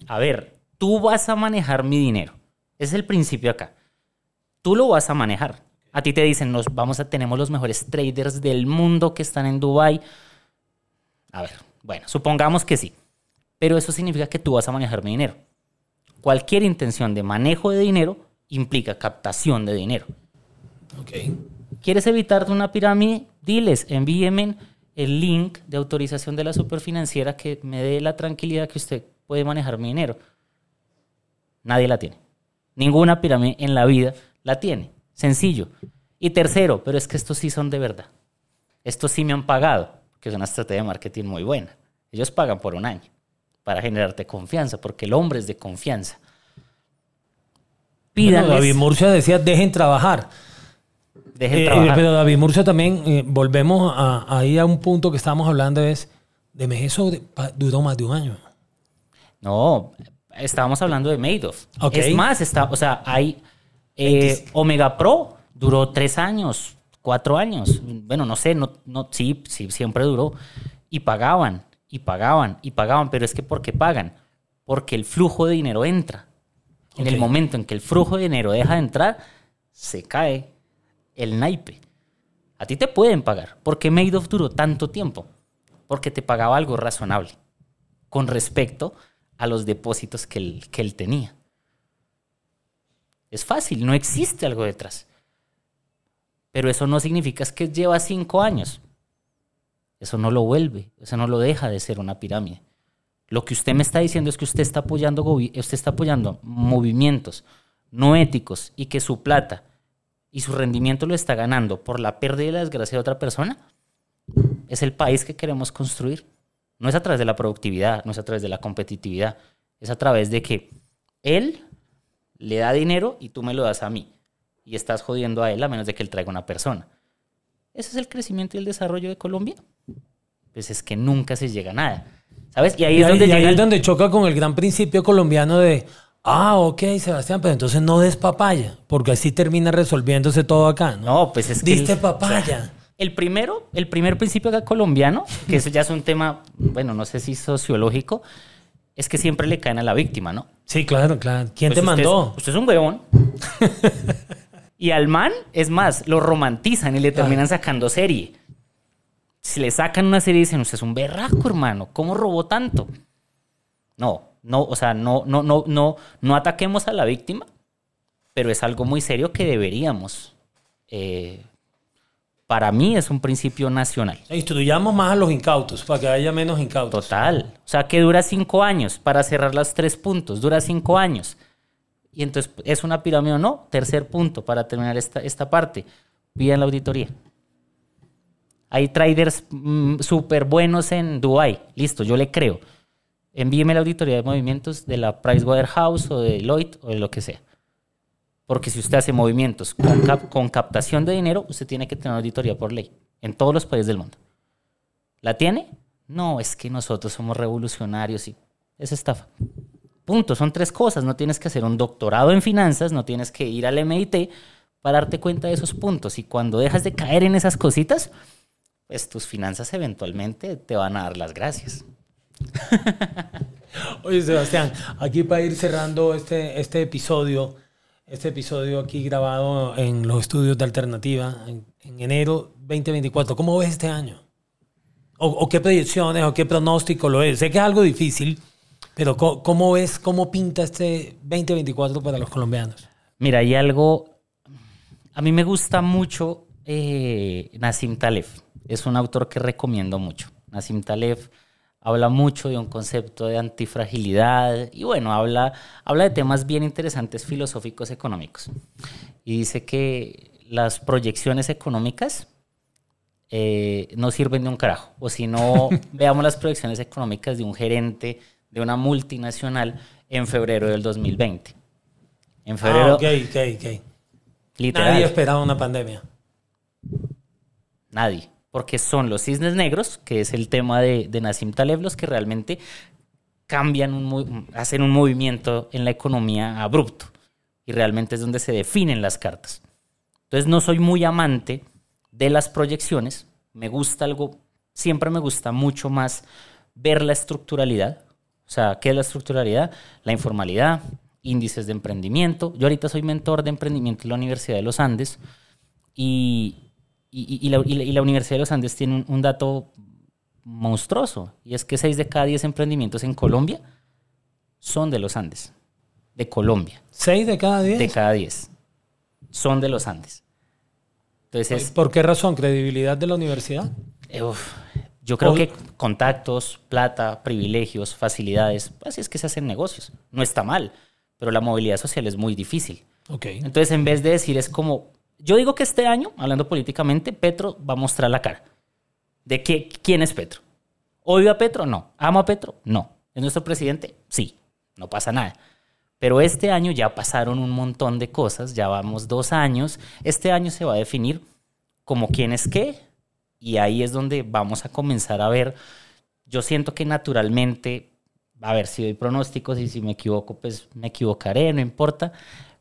a ver, tú vas a manejar mi dinero. Ese es el principio acá. Tú lo vas a manejar. A ti te dicen, nos vamos a tenemos los mejores traders del mundo que están en Dubai. A ver, bueno, supongamos que sí. Pero eso significa que tú vas a manejar mi dinero. Cualquier intención de manejo de dinero implica captación de dinero. Ok. ¿Quieres evitarte una pirámide? Diles, envíenme el link de autorización de la superfinanciera que me dé la tranquilidad que usted puede manejar mi dinero. Nadie la tiene. Ninguna pirámide en la vida la tiene. Sencillo. Y tercero, pero es que estos sí son de verdad. Estos sí me han pagado, que es una estrategia de marketing muy buena. Ellos pagan por un año para generarte confianza, porque el hombre es de confianza. Bueno, David Murcia decía, dejen trabajar. dejen Eh, trabajar. pero David Murcia también, eh, volvemos a, ahí a un punto que estábamos hablando, es, de eso duró más de un año. No, estábamos hablando de Madoff. Es más, está, o sea, hay eh, Omega Pro duró tres años, cuatro años. Bueno, no sé, no, no, sí, sí, siempre duró. Y pagaban, y pagaban, y pagaban. Pero es que ¿por qué pagan? Porque el flujo de dinero entra. En el momento en que el flujo de dinero deja de entrar, se cae el naipe. A ti te pueden pagar. ¿Por qué Madoff duró tanto tiempo? Porque te pagaba algo razonable con respecto a los depósitos que él, que él tenía. Es fácil, no existe algo detrás. Pero eso no significa que lleva cinco años. Eso no lo vuelve, eso no lo deja de ser una pirámide. Lo que usted me está diciendo es que usted está apoyando, usted está apoyando movimientos no éticos y que su plata y su rendimiento lo está ganando por la pérdida y la desgracia de otra persona. Es el país que queremos construir. No es a través de la productividad, no es a través de la competitividad, es a través de que él le da dinero y tú me lo das a mí. Y estás jodiendo a él a menos de que él traiga una persona. ¿Ese es el crecimiento y el desarrollo de Colombia? Pues es que nunca se llega a nada. ¿Sabes? Y ahí, es, donde ahí es donde choca con el gran principio colombiano de, ah, ok, Sebastián, pero entonces no des papaya, porque así termina resolviéndose todo acá. No, no pues es que... Diste papaya. el primero, el primer principio acá colombiano, que eso ya es un tema, bueno, no sé si sociológico, es que siempre le caen a la víctima, ¿no? Sí, claro, claro. ¿Quién pues te mandó? usted es un huevón. y al man, es más, lo romantizan y le terminan sacando serie. Si le sacan una serie dicen, usted es un berraco, hermano, ¿cómo robó tanto? No, no, o sea, no, no, no, no, no ataquemos a la víctima, pero es algo muy serio que deberíamos eh, para mí es un principio nacional. Instruyamos más a los incautos para que haya menos incautos. Total. O sea, que dura cinco años para cerrar los tres puntos. Dura cinco años. Y entonces, ¿es una pirámide o no? Tercer punto para terminar esta, esta parte. Pidan la auditoría. Hay traders mm, súper buenos en Dubai. Listo, yo le creo. Envíeme la auditoría de movimientos de la Pricewaterhouse o de Deloitte o de lo que sea. Porque si usted hace movimientos con, captación de dinero, usted tiene que tener auditoría por ley en todos los países del mundo. ¿La tiene? No, es que nosotros somos revolucionarios y es estafa. Punto, son tres cosas. No tienes que hacer un doctorado en finanzas, no tienes que ir al MIT para darte cuenta de esos puntos. Y cuando dejas de caer en esas cositas, pues tus finanzas eventualmente te van a dar las gracias. Oye, Sebastián, aquí para ir cerrando este, este episodio, este episodio aquí grabado en los estudios de Alternativa en, enero 2024. ¿Cómo ves este año? O, qué proyecciones o qué pronóstico lo es? Sé que es algo difícil, pero ¿cómo, ves, cómo pinta este 2024 para los colombianos? Mira, hay algo... A mí me gusta mucho eh, Nassim Taleb. Es un autor que recomiendo mucho. Nassim Taleb habla mucho de un concepto de antifragilidad y bueno, habla, habla de temas bien interesantes filosóficos económicos. Y dice que las proyecciones económicas eh, no sirven de un carajo. O si no, veamos las proyecciones económicas de un gerente de una multinacional en febrero del 2020. En febrero. Ah, ok, ok, ok. Nadie esperaba una pandemia. Nadie porque son los cisnes negros, que es el tema de, de Nassim Taleb, los que realmente cambian, un, hacen un movimiento en la economía abrupto. Y realmente es donde se definen las cartas. Entonces no soy muy amante de las proyecciones. Me gusta algo, siempre me gusta mucho más ver la estructuralidad. O sea, ¿qué es la estructuralidad? La informalidad, índices de emprendimiento. Yo ahorita soy mentor de emprendimiento en la Universidad de los Andes y, y, la, Universidad de los Andes tiene un, dato monstruoso, y es que 6 de cada 10 emprendimientos en Colombia son de los Andes, de Colombia. ¿6 de cada 10? De cada 10. Son de los Andes. Entonces, ¿Por qué razón? ¿Credibilidad de la universidad? Eh, yo creo que contactos, plata, privilegios, facilidades, así es que se hacen negocios. No está mal, pero la movilidad social es muy difícil. Okay. Entonces, en vez de decir es como, yo digo que este año, hablando políticamente, Petro va a mostrar la cara. ¿De qué, quién es Petro? ¿Odio a Petro? No. ¿Amo a Petro? No. ¿Es nuestro presidente? Sí. No pasa nada. Pero este año ya pasaron un montón de cosas, ya vamos dos años. Este año se va a definir como quién es qué y ahí es donde vamos a comenzar a ver. Yo siento que naturalmente, a ver si doy pronósticos y si me equivoco, pues me equivocaré, no importa.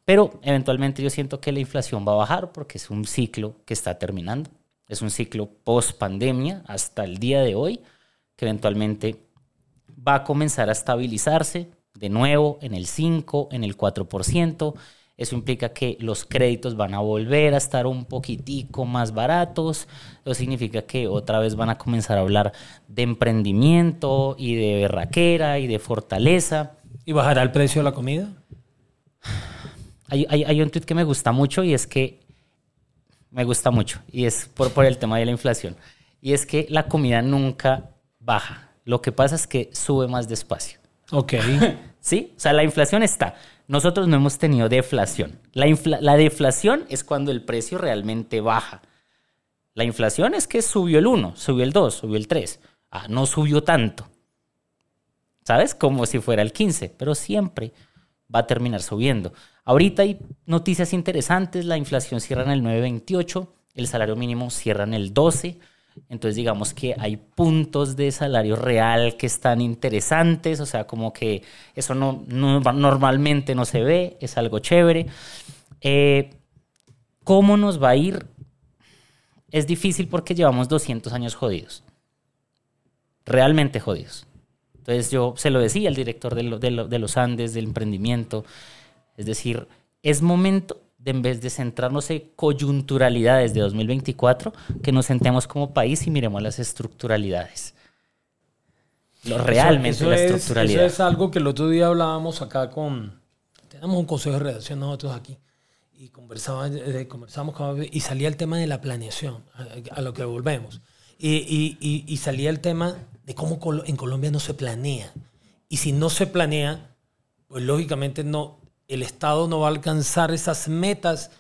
Pero eventualmente yo siento que la inflación va a bajar porque es un ciclo que está terminando. Es un ciclo post pandemia hasta el día de hoy que eventualmente va a comenzar a estabilizarse de nuevo en el 5, en el 4%. Eso implica que los créditos van a volver a estar un poquitico más baratos. Eso significa que otra vez van a comenzar a hablar de emprendimiento y de berraquera y de fortaleza. ¿Y bajará el precio de la comida? hay, hay, hay un tweet que me gusta mucho y es que me gusta mucho y es por, por el tema de la inflación. Y es que la comida nunca baja. Lo que pasa es que sube más despacio. Ok. ¿Sí? O sea, la inflación está. Nosotros no hemos tenido deflación. La, deflación es cuando el precio realmente baja. La inflación es que subió el 1, subió el 2, subió el 3. Ah, no subió tanto. ¿Sabes? Como si fuera el 15, pero siempre va a terminar subiendo. Ahorita hay noticias interesantes, la inflación cierra en el 9.28, el salario mínimo cierra en el 12, entonces digamos que hay puntos de salario real que están interesantes, o sea, como que eso no, no- normalmente no se ve, es algo chévere. Eh, ¿Cómo nos va a ir? Es difícil porque llevamos 200 años jodidos, realmente jodidos. Entonces yo se lo decía al director de, lo- de lo- de los Andes, del emprendimiento, es decir, es momento de en vez de centrarnos en coyunturalidades de 2024, que nos sentemos como país y miremos las estructuralidades. Lo realmente Eso la es- estructuralidad. Eso es algo que el otro día hablábamos acá con... Tenemos un consejo de redacción nosotros aquí. Y conversaba, eh, conversamos con- y salía el tema de la planeación, a, a lo que volvemos. Y, y- y- y salía el tema de cómo en Colombia no se planea. Y si no se planea, pues lógicamente no, el Estado no va a alcanzar esas metas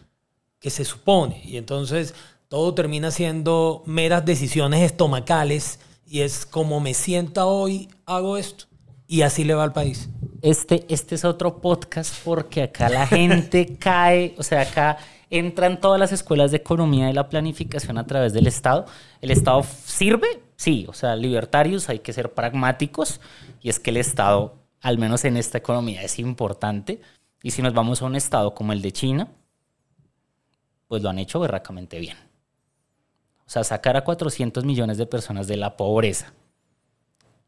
que se supone. Y entonces todo termina siendo meras decisiones estomacales y es como me sienta hoy, hago esto. Y así le va al país. Este, este es otro podcast porque acá la gente cae, o sea, acá entran todas las escuelas de economía y la planificación a través del Estado. ¿El Estado sirve? Sí, o sea, libertarios hay que ser pragmáticos y es que el Estado, al menos en esta economía, es importante. Y si nos vamos a un Estado como el de China, pues lo han hecho berracamente bien. O sea, sacar a 400 millones de personas de la pobreza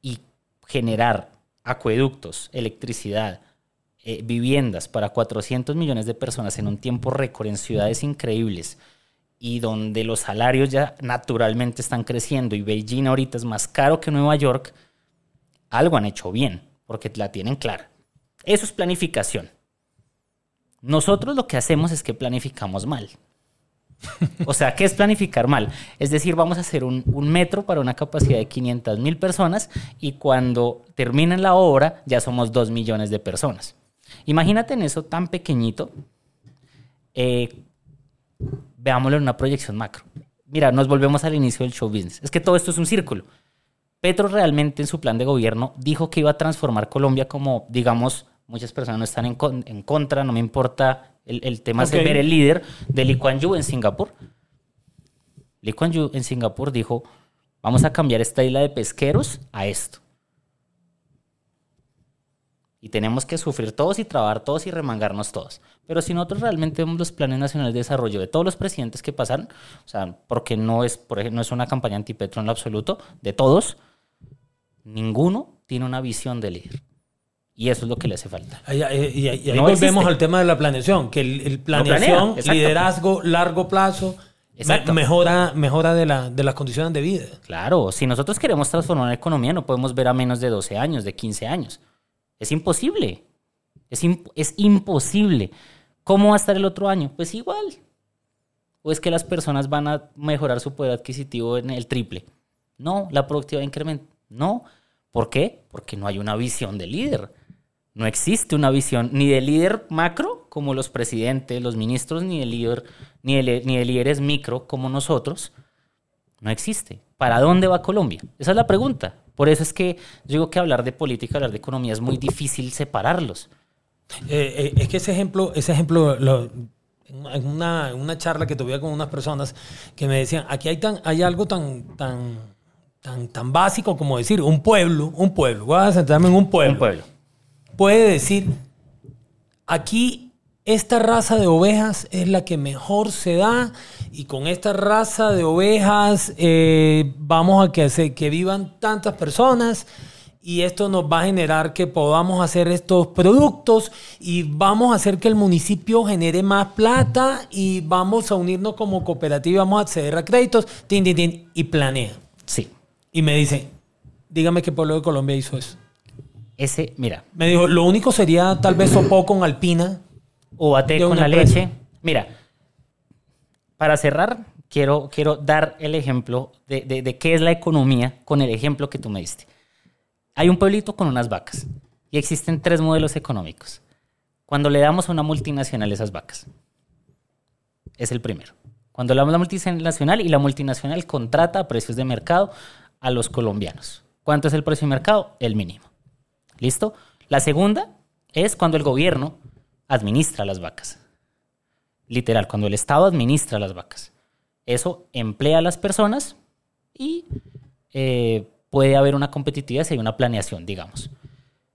y generar acueductos, electricidad, eh, viviendas para 400 millones de personas en un tiempo récord en ciudades increíbles y donde los salarios ya naturalmente están creciendo y Beijing ahorita es más caro que Nueva York, algo han hecho bien, porque la tienen clara. Eso es planificación. Nosotros lo que hacemos es que planificamos mal. O sea, ¿qué es planificar mal? Es decir, vamos a hacer un, metro para una capacidad de 500 mil personas y cuando termine la obra ya somos 2 millones de personas. Imagínate en eso tan pequeñito, eh, veámoslo en una proyección macro. Mira, nos volvemos al inicio del show business. Es que todo esto es un círculo. Petro realmente en su plan de gobierno dijo que iba a transformar Colombia como, digamos, muchas personas no están en, con- en contra, no me importa, el, el tema Ok. es ver el líder de Lee Kuan Yew en Singapur. Lee Kuan Yew en Singapur dijo, vamos a cambiar esta isla de pesqueros a esto. Y tenemos que sufrir todos y trabajar todos y remangarnos todos. Pero si nosotros realmente vemos los planes nacionales de desarrollo de todos los presidentes que pasaron, o sea, porque no es, por ejemplo, no es una campaña antipetro en lo absoluto, de todos, ninguno tiene una visión de líder. Y eso es lo que le hace falta. Y ahí, y ahí No volvemos existe. al tema de la planeación, que el, el planea, planeación, liderazgo, largo plazo, Exacto. mejora, mejora de, la, de las condiciones de vida. Claro, si nosotros queremos transformar la economía, no podemos ver a menos de 12 años, de 15 años. Es imposible. Es, imp- es imposible. ¿Cómo va a estar el otro año? Pues igual. ¿O es que las personas van a mejorar su poder adquisitivo en el triple? No, la productividad incrementa. No. ¿Por qué? Porque no hay una visión de líder. No existe una visión ni de líder macro, como los presidentes, los ministros, ni de líder, ni de, ni de líderes micro, como nosotros. No existe. ¿Para dónde va Colombia? Esa es la pregunta. Por eso es que yo digo que hablar de política, hablar de economía es muy difícil separarlos. Eh, eh, es que ese ejemplo, ese ejemplo lo- en, una, charla que tuve con unas personas que me decían, aquí hay, tan, hay algo tan, tan, tan, tan básico como decir, un pueblo, un pueblo, voy a centrarme en un pueblo. Un pueblo. Puede decir, aquí esta raza de ovejas es la que mejor se da y con esta raza de ovejas eh, vamos a que, hacer que vivan tantas personas y esto nos va a generar que podamos hacer estos productos y vamos a hacer que el municipio genere más plata y vamos a unirnos como cooperativa, vamos a acceder a créditos, tin, tin, tin, y planea. Sí. Y me dice, dígame qué pueblo de Colombia hizo eso. Ese, mira, Me dijo, lo único sería tal vez Sopó con Alpina, úvate De con la empresa. leche. Mira, para cerrar, quiero, quiero dar el ejemplo de, de- de qué es la economía con el ejemplo que tú me diste. Hay un pueblito con unas vacas y existen tres modelos económicos. Cuando le damos a una multinacional esas vacas, es el primero. Cuando le damos a la multinacional y la multinacional contrata a precios de mercado a los colombianos. ¿Cuánto es el precio de mercado? El mínimo. ¿Listo? La segunda es cuando el gobierno administra las vacas. Literal, cuando el Estado administra las vacas. Eso emplea a las personas y eh, puede haber una competitividad si hay una planeación, digamos.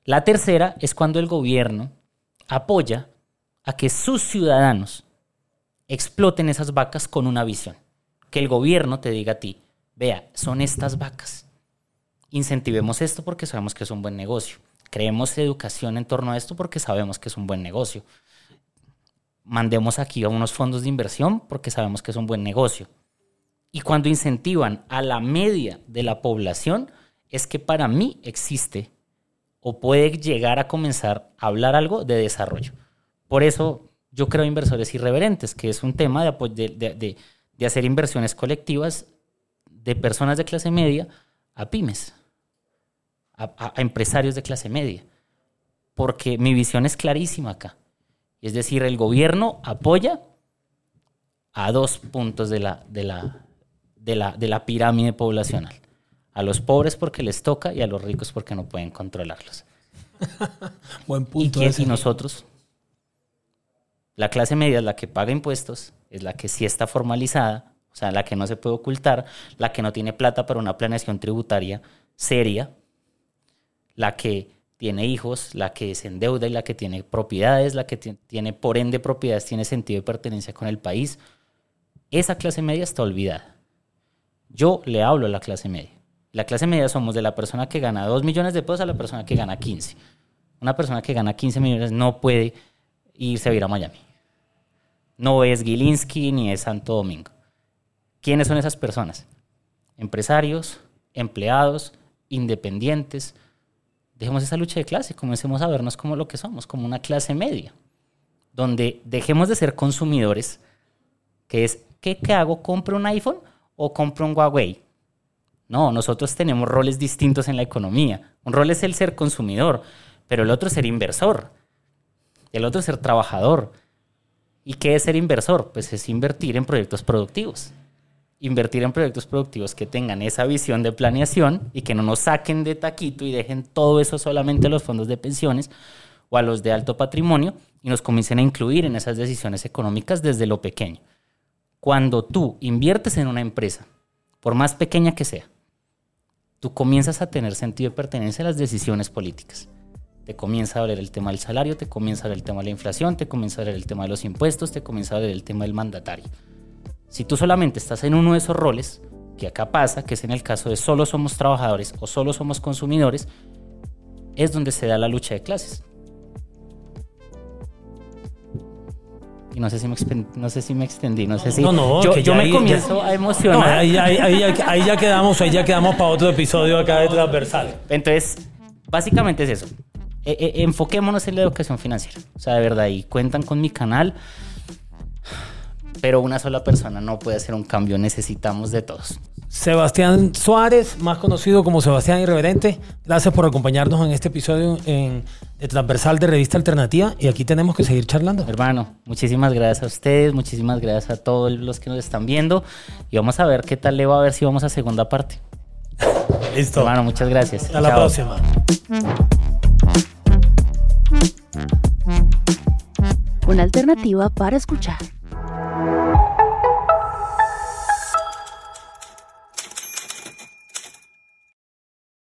La tercera es cuando el gobierno apoya a que sus ciudadanos exploten esas vacas con una visión. Que el gobierno te diga a ti, vea, son estas vacas. Incentivemos esto porque sabemos que es un buen negocio. Creemos educación en torno a esto porque sabemos que es un buen negocio. Mandemos aquí a unos fondos de inversión porque sabemos que es un buen negocio. Y cuando incentivan a la media de la población, es que para mí existe o puede llegar a comenzar a hablar algo de desarrollo. Por eso yo creo inversores irreverentes, que es un tema de, de- de hacer inversiones colectivas de personas de clase media a pymes, a, empresarios de clase media. Porque mi visión es clarísima acá. Y es decir, el gobierno apoya a dos puntos de la, de la, de la, de la pirámide poblacional. A los pobres porque les toca y a los ricos porque no pueden controlarlos. Buen ¿Y, punto. quién- ese. y nosotros? La clase media es la que paga impuestos, es la que sí está formalizada, o sea, la que no se puede ocultar, la que no tiene plata para una planeación tributaria seria, la que tiene hijos, la que se endeuda y la que tiene propiedades, la que ti- tiene por ende propiedades, tiene sentido de pertenencia con el país. Esa clase media está olvidada. Yo le hablo a la clase media. La clase media somos de la persona que gana 2 millones de pesos a la persona que gana 15. Una persona que gana 15 millones no puede irse a vivir a Miami. No es Gilinski ni es Santo Domingo. ¿Quiénes son esas personas? Empresarios, empleados, independientes. Dejemos esa lucha de clase, comencemos a vernos como lo que somos, como una clase media, donde dejemos de ser consumidores, que es, ¿qué, qué hago? ¿Compro un iPhone o compro un Huawei? No, nosotros tenemos roles distintos en la economía. Un rol es el ser consumidor, pero el otro es ser inversor. El otro es ser trabajador. ¿Y qué es ser inversor? Pues es invertir en proyectos productivos. Invertir en proyectos productivos que tengan esa visión de planeación y que no nos saquen de taquito y dejen todo eso solamente a los fondos de pensiones o a los de alto patrimonio y nos comiencen a incluir en esas decisiones económicas desde lo pequeño. Cuando tú inviertes en una empresa, por más pequeña que sea, tú comienzas a tener sentido de pertenencia a las decisiones políticas. Te comienza a doler el tema del salario, te comienza a doler el tema de la inflación, te comienza a doler el tema de los impuestos, te comienza a doler el tema del mandatario. Si tú solamente estás en uno de esos roles, que acá pasa, que es en el caso de solo somos trabajadores o solo somos consumidores, es donde se da la lucha de clases. Y no sé si me, no sé si me extendí, no sé si... No, no, yo yo me ahí- comienzo ya- a No, emocionar. ahí, ahí- ahí ya, ahí ya quedamos, ahí ya quedamos para otro episodio acá de Transversal. Entonces, básicamente es eso. E- e- enfoquémonos en la educación financiera. O sea, de verdad, y cuentan con mi canal. Pero una sola persona no puede hacer un cambio. Necesitamos de todos. Sebastián Suárez, más conocido como Sebastián Irreverente, gracias por acompañarnos en este episodio en, de Transversal de Revista Alternativa y aquí tenemos que seguir charlando. Hermano, muchísimas gracias a ustedes. Muchísimas gracias a todos los que nos están viendo. Y vamos a ver qué tal le va a ver si vamos a segunda parte. Listo. Hermano, muchas gracias. Hasta la próxima. Una alternativa para escuchar.